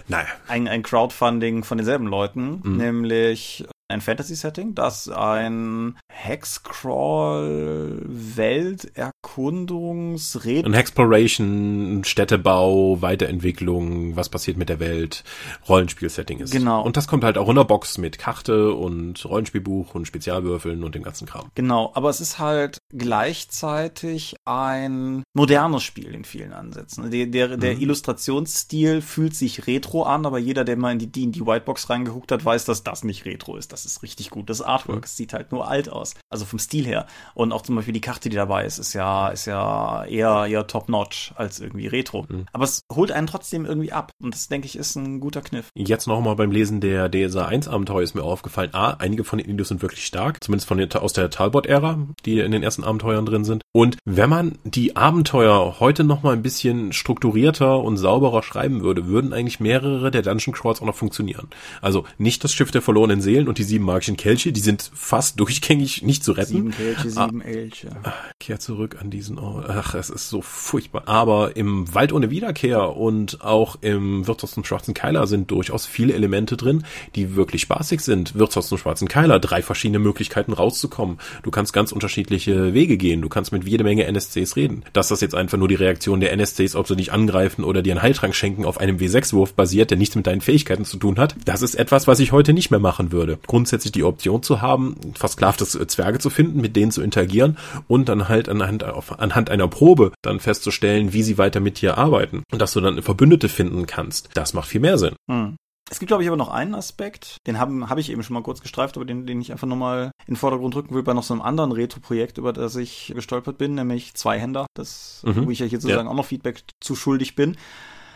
B: ein, ein Crowdfunding von denselben Leuten, mhm. nämlich ein Fantasy-Setting, das ein Hexcrawl, Welterkundungsred...
C: Ein Exploration, Städtebau, Weiterentwicklung, was passiert mit der Welt, Rollenspiel-Setting ist.
B: Genau.
C: Und das kommt halt auch in der Box mit Karte und Rollenspielbuch und Spezialwürfeln und dem ganzen Kram.
B: Genau, aber es ist halt gleichzeitig ein modernes Spiel in vielen Ansätzen. Der, der, der mhm. Illustrationsstil fühlt sich retro an, aber jeder, der mal in die, die Whitebox reingeguckt hat, weiß, dass das nicht retro ist. Das das ist richtig gut. Das Artwork, es sieht halt nur alt aus. Also vom Stil her. Und auch zum Beispiel die Karte, die dabei ist, ist ja ja, ist ja eher, eher top-notch als irgendwie Retro. Mhm. Aber es holt einen trotzdem irgendwie ab. Und das, denke ich, ist ein guter Kniff.
C: Jetzt nochmal beim Lesen der DSA 1 Abenteuer ist mir aufgefallen, A, einige von den Indios sind wirklich stark, zumindest von der, aus der Talbot-Ära, die in den ersten Abenteuern drin sind. Und wenn man die Abenteuer heute nochmal ein bisschen strukturierter und sauberer schreiben würde, würden eigentlich mehrere der Dungeon Crawls auch noch funktionieren. Also nicht das Schiff der verlorenen Seelen und die sieben magischen Kelche, die sind fast durchgängig nicht zu retten.
B: Sieben Kelche, sieben ah, Elche.
C: Kehr zurück an diesen Ort. Ach, es ist so furchtbar. Aber im Wald ohne Wiederkehr und auch im Wirtshaus zum Schwarzen Keiler sind durchaus viele Elemente drin, die wirklich spaßig sind. Wirtshaus zum Schwarzen Keiler, drei verschiedene Möglichkeiten rauszukommen. Du kannst ganz unterschiedliche Wege gehen. Du kannst mit jede Menge NSCs reden. Dass das jetzt einfach nur die Reaktion der NSCs, ob sie dich angreifen oder dir einen Heiltrank schenken, auf einem W6-Wurf basiert, der nichts mit deinen Fähigkeiten zu tun hat, das ist etwas, was ich heute nicht mehr machen würde. Grundsätzlich die Option zu haben, versklavte Zwerge zu finden, mit denen zu interagieren und dann halt anhand, anhand einer Probe dann festzustellen, wie sie weiter mit dir arbeiten und dass du dann Verbündete finden kannst. Das macht viel mehr Sinn.
B: Hm. Es gibt, glaube ich, aber noch einen Aspekt, den habe hab ich eben schon mal kurz gestreift, aber den, den ich einfach nochmal in den Vordergrund rücken will bei noch so einem anderen Retro-Projekt, über das ich gestolpert bin, nämlich Zweihänder, das, mhm. wo ich ja hier sozusagen ja. auch noch Feedback zu schuldig bin.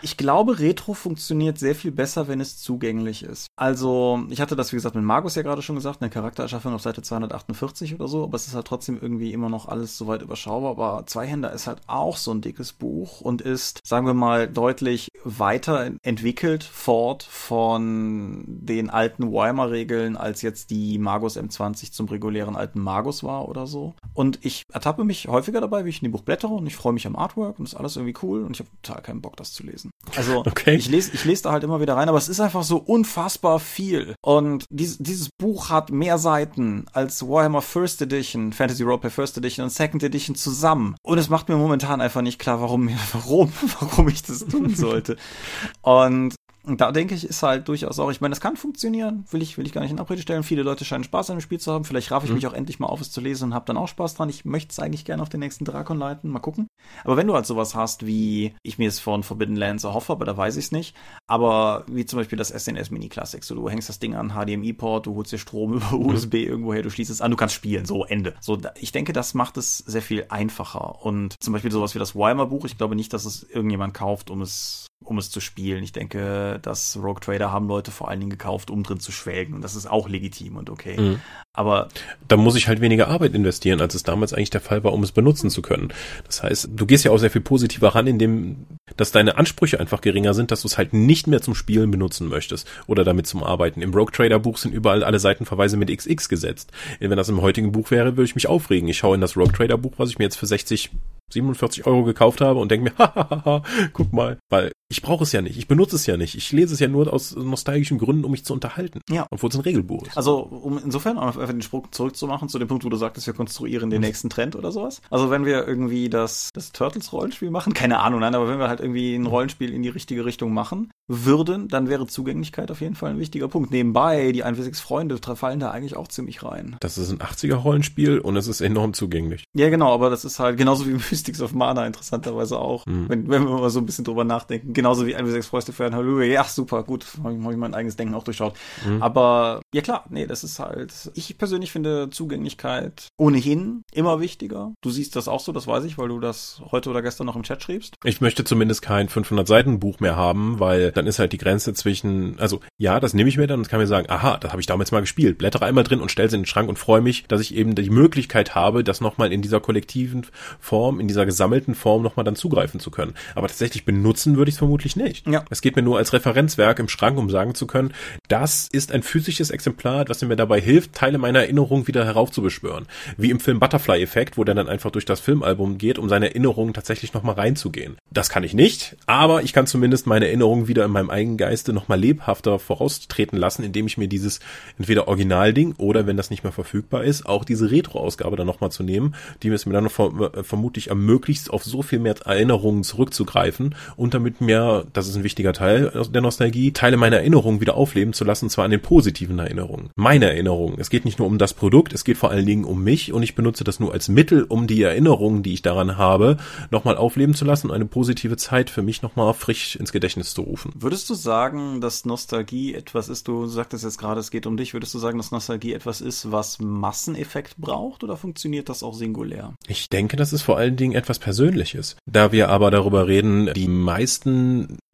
B: Ich glaube, Retro funktioniert sehr viel besser, wenn es zugänglich ist. Also, ich hatte das, wie gesagt, mit Markus ja gerade schon gesagt, eine Charaktererschaffung auf Seite 248 oder so, aber es ist halt trotzdem irgendwie immer noch alles soweit überschaubar. Aber Zweihänder ist halt auch so ein dickes Buch und ist, sagen wir mal, deutlich weiterentwickelt fort von den alten Weimar-Regeln, als jetzt die Magus M20 zum regulären alten Magus war oder so. Und ich ertappe mich häufiger dabei, wie ich in dem Buch blättere und ich freue mich am Artwork und ist alles irgendwie cool und ich habe total keinen Bock, das zu lesen. Also okay. ich lese ich lese da halt immer wieder rein, aber es ist einfach so unfassbar viel. Und dies, dieses Buch hat mehr Seiten als Warhammer First Edition, Fantasy Roleplay First Edition und Second Edition zusammen. Und es macht mir momentan einfach nicht klar, warum, warum, warum ich das tun sollte. Und und da denke ich, ist halt durchaus auch, ich meine, das kann funktionieren, will ich, will ich gar nicht in Abrede stellen. Viele Leute scheinen Spaß an dem Spiel zu haben. Vielleicht raff ich mhm. mich auch endlich mal auf, es zu lesen und habe dann auch Spaß dran. Ich möchte es eigentlich gerne auf den nächsten Drakon leiten. Mal gucken. Aber wenn du halt sowas hast, wie ich mir es von Forbidden Lands erhoffe, aber da weiß ich es nicht. Aber wie zum Beispiel das SNS Mini Classic. So, du hängst das Ding an HDMI-Port, du holst dir Strom über mhm. USB irgendwoher, du schließt es an, du kannst spielen. So, Ende. So, ich denke, das macht es sehr viel einfacher. Und zum Beispiel sowas wie das Weimer Buch, ich glaube nicht, dass es irgendjemand kauft, um es um es zu spielen. Ich denke, das Rogue Trader haben Leute vor allen Dingen gekauft, um drin zu schwelgen. Und das ist auch legitim und okay. Mhm. Aber
C: da muss ich halt weniger Arbeit investieren, als es damals eigentlich der Fall war, um es benutzen zu können. Das heißt, du gehst ja auch sehr viel positiver ran, indem, dass deine Ansprüche einfach geringer sind, dass du es halt nicht mehr zum Spielen benutzen möchtest oder damit zum Arbeiten. Im Rogue Trader Buch sind überall alle Seitenverweise mit XX gesetzt. Wenn das im heutigen Buch wäre, würde ich mich aufregen. Ich schaue in das Rogue Trader Buch, was ich mir jetzt für 60 47 Euro gekauft habe und denke mir, hahaha, guck mal, weil ich brauche es ja nicht, ich benutze es ja nicht, ich lese es ja nur aus nostalgischen Gründen, um mich zu unterhalten.
B: Ja.
C: Obwohl es ein Regelbuch ist.
B: Also, um insofern einfach den Sprung zurückzumachen zu dem Punkt, wo du sagtest, wir konstruieren den mhm. nächsten Trend oder sowas. Also, wenn wir irgendwie das, das Turtles-Rollenspiel machen, keine Ahnung, nein, aber wenn wir halt irgendwie ein Rollenspiel in die richtige Richtung machen würden, dann wäre Zugänglichkeit auf jeden Fall ein wichtiger Punkt. Nebenbei, die 1 Freunde fallen da eigentlich auch ziemlich rein.
C: Das ist ein 80er-Rollenspiel und es ist enorm zugänglich.
B: Ja, genau, aber das ist halt genauso wie Mystics of Mana interessanterweise auch, mhm. wenn, wenn wir mal so ein bisschen drüber nachdenken. Genauso wie 1 Fäuste für ein Halleluja. Ja, super, gut, habe ich, hab ich mein eigenes Denken auch durchschaut. Mhm. Aber ja klar, nee, das ist halt, ich persönlich finde Zugänglichkeit ohnehin immer wichtiger. Du siehst das auch so, das weiß ich, weil du das heute oder gestern noch im Chat schriebst.
C: Ich möchte zumindest kein 500 Seiten Buch mehr haben, weil dann ist halt die Grenze zwischen, also ja, das nehme ich mir dann und kann mir sagen, aha, das habe ich damals mal gespielt, blättere einmal drin und stelle es in den Schrank und freue mich, dass ich eben die Möglichkeit habe, das nochmal in dieser kollektiven Form, in dieser gesammelten Form nochmal dann zugreifen zu können. Aber tatsächlich benutzen würde ich es vermutlich nicht. Ja. Es geht mir nur als Referenzwerk im Schrank, um sagen zu können, das ist ein physisches Exemplar, was mir dabei hilft, Teile meiner Erinnerung wieder heraufzubeschwören. Wie im Film Butterfly-Effekt, wo der dann einfach durch das Filmalbum geht, um seine Erinnerungen tatsächlich nochmal reinzugehen. Das kann ich nicht, aber ich kann zumindest meine Erinnerungen wieder in meinem eigenen Geiste nochmal lebhafter voraustreten lassen, indem ich mir dieses entweder Originalding oder, wenn das nicht mehr verfügbar ist, auch diese Retro-Ausgabe dann nochmal zu nehmen, die es mir dann noch vermutlich ermöglicht, auf so viel mehr Erinnerungen zurückzugreifen und damit mir der, das ist ein wichtiger Teil der Nostalgie, Teile meiner Erinnerungen wieder aufleben zu lassen, und zwar an den positiven Erinnerungen. Meine Erinnerungen. Es geht nicht nur um das Produkt, es geht vor allen Dingen um mich und ich benutze das nur als Mittel, um die Erinnerungen, die ich daran habe, nochmal aufleben zu lassen und eine positive Zeit für mich nochmal frisch ins Gedächtnis zu rufen.
B: Würdest du sagen, dass Nostalgie etwas ist, du sagtest jetzt gerade, es geht um dich, würdest du sagen, dass Nostalgie etwas ist, was Masseneffekt braucht oder funktioniert das auch singulär?
C: Ich denke, das ist vor allen Dingen etwas Persönliches. Da wir aber darüber reden, die meisten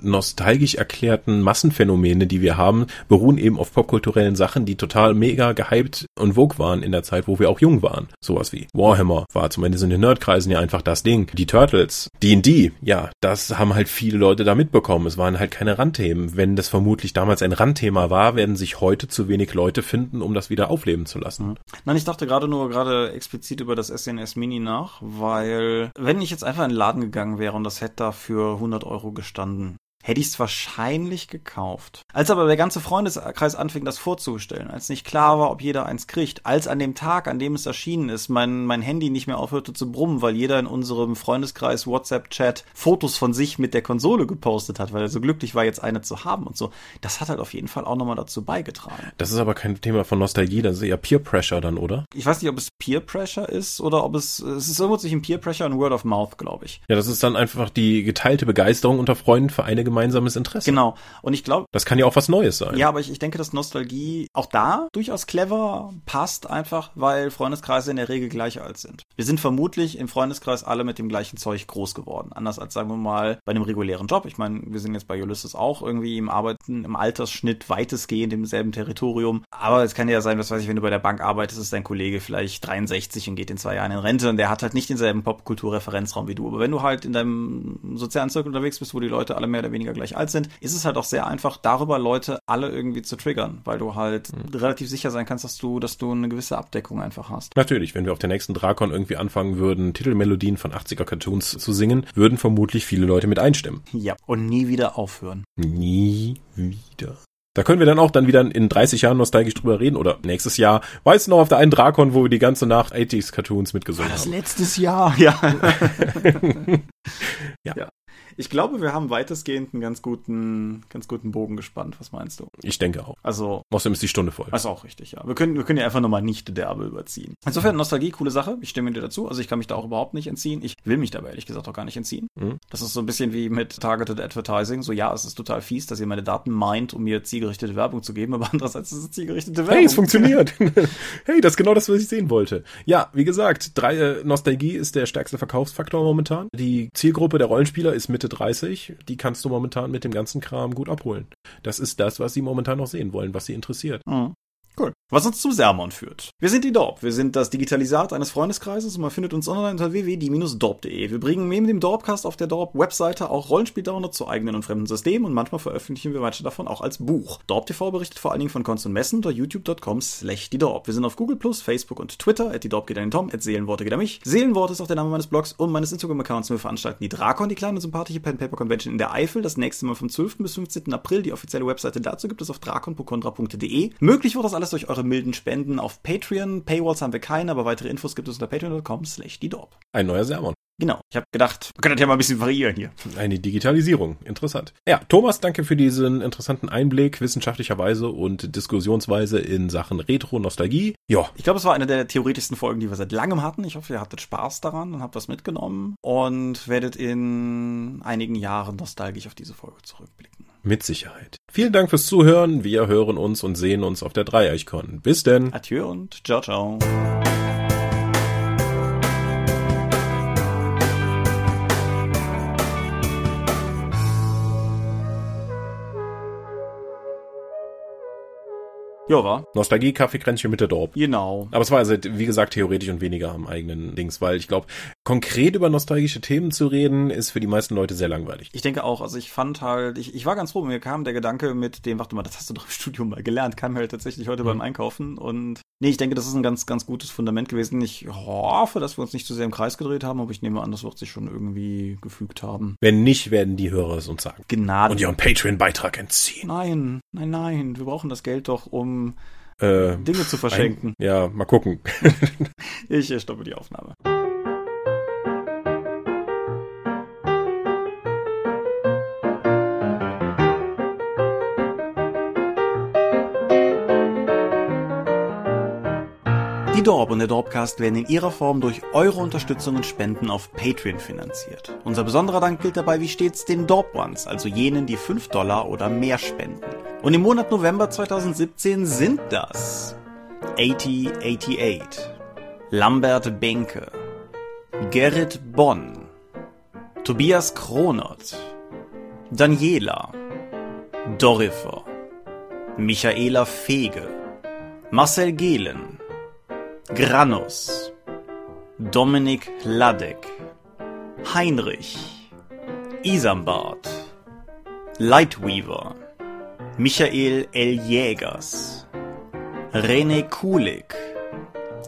C: nostalgisch erklärten Massenphänomene, die wir haben, beruhen eben auf popkulturellen Sachen, die total mega gehypt und vogue waren in der Zeit, wo wir auch jung waren. Sowas wie Warhammer war zumindest in den Nerdkreisen ja einfach das Ding. Die Turtles, D&D, ja, das haben halt viele Leute da mitbekommen. Es waren halt keine Randthemen. Wenn das vermutlich damals ein Randthema war, werden sich heute zu wenig Leute finden, um das wieder aufleben zu lassen. Mhm.
B: Nein, ich dachte gerade nur gerade explizit über das SNS Mini nach, weil wenn ich jetzt einfach in den Laden gegangen wäre und das hätte da für 100 Euro gestanden, hätte ich es wahrscheinlich gekauft. Als aber der ganze Freundeskreis anfing, das vorzustellen, als nicht klar war, ob jeder eins kriegt, als an dem Tag, an dem es erschienen ist, mein, mein Handy nicht mehr aufhörte zu brummen, weil jeder in unserem Freundeskreis WhatsApp-Chat Fotos von sich mit der Konsole gepostet hat, weil er so glücklich war, jetzt eine zu haben und so. Das hat halt auf jeden Fall auch nochmal dazu beigetragen.
C: Das ist aber kein Thema von Nostalgie, das ist eher Peer Pressure dann, oder?
B: Ich weiß nicht, ob es Peer Pressure ist oder ob es, es ist irgendwo zwischen Peer Pressure und Word of Mouth, glaube ich.
C: Ja, das ist dann einfach die geteilte Begeisterung unter Freunden für eine gemeinsames Interesse.
B: Genau. Und ich glaube.
C: Das kann ja auch was Neues sein.
B: Ja, aber ich, ich denke, dass Nostalgie auch da durchaus clever passt, einfach weil Freundeskreise in der Regel gleich alt sind. Wir sind vermutlich im Freundeskreis alle mit dem gleichen Zeug groß geworden. Anders als, sagen wir mal, bei einem regulären Job. Ich meine, wir sind jetzt bei Ulysses auch irgendwie im Arbeiten, im Altersschnitt weitestgehend im selben Territorium. Aber es kann ja sein, was weiß ich, wenn du bei der Bank arbeitest, ist dein Kollege vielleicht 63 und geht in zwei Jahren in Rente und der hat halt nicht denselben Popkulturreferenzraum wie du. Aber wenn du halt in deinem sozialen Zirkel unterwegs bist, wo die Leute alle mehr oder weniger gleich alt alt sind, ist es halt auch sehr einfach, darüber Leute alle irgendwie zu triggern, weil du halt mhm. relativ sicher sein kannst, dass du, dass du eine gewisse Abdeckung einfach hast.
C: Natürlich, wenn wir auf der nächsten Drakon irgendwie anfangen würden, Titelmelodien von 80er Cartoons zu singen, würden vermutlich viele Leute mit einstimmen.
B: Ja, und nie wieder aufhören.
C: Nie wieder. Da können wir dann auch dann wieder in 30 Jahren nostalgisch drüber reden oder nächstes Jahr. Weißt du noch auf der einen Drakon, wo wir die ganze Nacht 80s Cartoons mitgesungen
B: War
C: das
B: haben? Das letztes Jahr, ja. ja. ja. Ich glaube, wir haben weitestgehend einen ganz guten, ganz guten Bogen gespannt. Was meinst du?
C: Ich denke auch.
B: Also.
C: Außerdem ist die Stunde voll.
B: Das ist auch richtig, ja. Wir können, wir können ja einfach nochmal nicht derbe überziehen. Insofern Nostalgie, coole Sache. Ich stimme dir dazu. Also ich kann mich da auch überhaupt nicht entziehen. Ich will mich dabei ehrlich gesagt auch gar nicht entziehen. Mhm. Das ist so ein bisschen wie mit Targeted Advertising. So, ja, es ist total fies, dass ihr meine Daten meint, um mir zielgerichtete Werbung zu geben, aber andererseits ist es zielgerichtete Werbung.
C: Hey, es funktioniert. hey, das ist genau das, was ich sehen wollte. Ja, wie gesagt, drei, äh, Nostalgie ist der stärkste Verkaufsfaktor momentan. Die Zielgruppe der Rollenspieler ist Mitte 30 die kannst du momentan mit dem ganzen Kram gut abholen. Das ist das, was sie momentan noch sehen wollen, was sie interessiert.
B: Mhm. Cool. Was uns zum Sermon führt. Wir sind die Dorp. Wir sind das Digitalisat eines Freundeskreises und man findet uns online unter www.die-dorp.de. Wir bringen neben dem Dorpcast auf der Dorp-Webseite auch Rollenspiel-Downloads zu eigenen und fremden Systemen und manchmal veröffentlichen wir manche davon auch als Buch. Dorp TV berichtet vor allen Dingen von Cons und Messen unter youtube.com slash die Dorp. Wir sind auf Google+, Facebook und Twitter, at die Dorp geht an den Tom, at Seelenworte geht an mich. Seelenworte ist auch der Name meines Blogs und meines Instagram-Accounts. Wir veranstalten die Drakon, die kleine und sympathische Pen-Paper-Convention in der Eifel, das nächste Mal vom 12. bis 15. April. Die offizielle Webseite dazu gibt es auf drakon.contra.de. Möglich wird das alles durch eure eure milden Spenden auf Patreon. Paywalls haben wir keine, aber weitere Infos gibt es unter patreon.com slash die Dorp.
C: Ein neuer Sermon.
B: Genau. Ich habe gedacht, wir können das ja mal ein bisschen variieren hier.
C: Eine Digitalisierung. Interessant. Ja, Thomas, danke für diesen interessanten Einblick wissenschaftlicherweise und Diskussionsweise in Sachen Retro-Nostalgie.
B: Ja. Ich glaube, es war eine der theoretischsten Folgen, die wir seit langem hatten. Ich hoffe, ihr hattet Spaß daran und habt was mitgenommen und werdet in einigen Jahren nostalgisch auf diese Folge zurückblicken.
C: Mit Sicherheit. Vielen Dank fürs Zuhören. Wir hören uns und sehen uns auf der Dreieichkon. Bis denn.
B: Adieu und ciao, ciao.
C: Ja, war. Nostalgie, Kaffeekränzchen mit der Dorp.
B: Genau.
C: Aber es war also, wie gesagt, theoretisch und weniger am eigenen Dings, weil ich glaube, konkret über nostalgische Themen zu reden, ist für die meisten Leute sehr langweilig.
B: Ich denke auch, also ich fand halt, ich, ich war ganz froh, mir kam der Gedanke mit dem, warte mal, das hast du doch im Studium mal gelernt, kam halt tatsächlich heute mhm. beim Einkaufen und nee, ich denke, das ist ein ganz, ganz gutes Fundament gewesen. Ich hoffe, dass wir uns nicht zu sehr im Kreis gedreht haben, aber ich nehme an, das wird sich schon irgendwie gefügt haben.
C: Wenn nicht, werden die Hörer es uns sagen.
B: Gnade.
C: Und ihren Patreon-Beitrag entziehen.
B: Nein, nein, nein, wir brauchen das Geld doch, um äh, Dinge zu verschenken.
C: Ein, ja, mal gucken.
B: ich stoppe die Aufnahme. Die Dorb und der Dorbcast werden in ihrer Form durch eure Unterstützung und Spenden auf Patreon finanziert. Unser besonderer Dank gilt dabei wie stets den Dorp Ones, also jenen, die 5 Dollar oder mehr spenden. Und im Monat November 2017 sind das 8088, Lambert Benke, Gerrit Bonn, Tobias Kronert, Daniela, Dorifer, Michaela Fege, Marcel Gehlen, Granus, Dominik Ladek, Heinrich, Isambard, Lightweaver, Michael L. Jägers, René Kulik,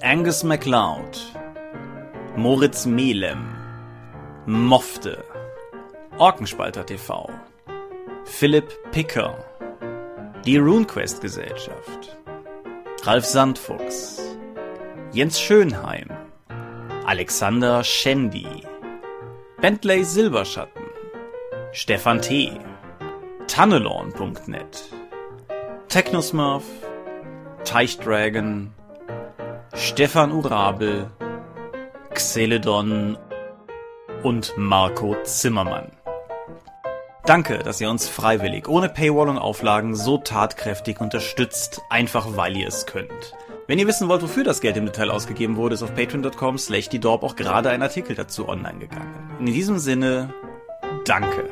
B: Angus MacLeod, Moritz Melem, Mofte, Orkenspalter TV, Philipp Picker, die RuneQuest Gesellschaft, Ralf Sandfuchs, Jens Schönheim, Alexander Schendi, Bentley Silberschatten, Stefan T., Tannelorn.net, Technosmurf, Teichdragon, Stefan Urabel, Xeledon und Marco Zimmermann. Danke, dass ihr uns freiwillig, ohne Paywall und Auflagen so tatkräftig unterstützt, einfach weil ihr es könnt. Wenn ihr wissen wollt, wofür das Geld im Detail ausgegeben wurde, ist auf patreon.com slash die auch gerade ein Artikel dazu online gegangen. In diesem Sinne, danke.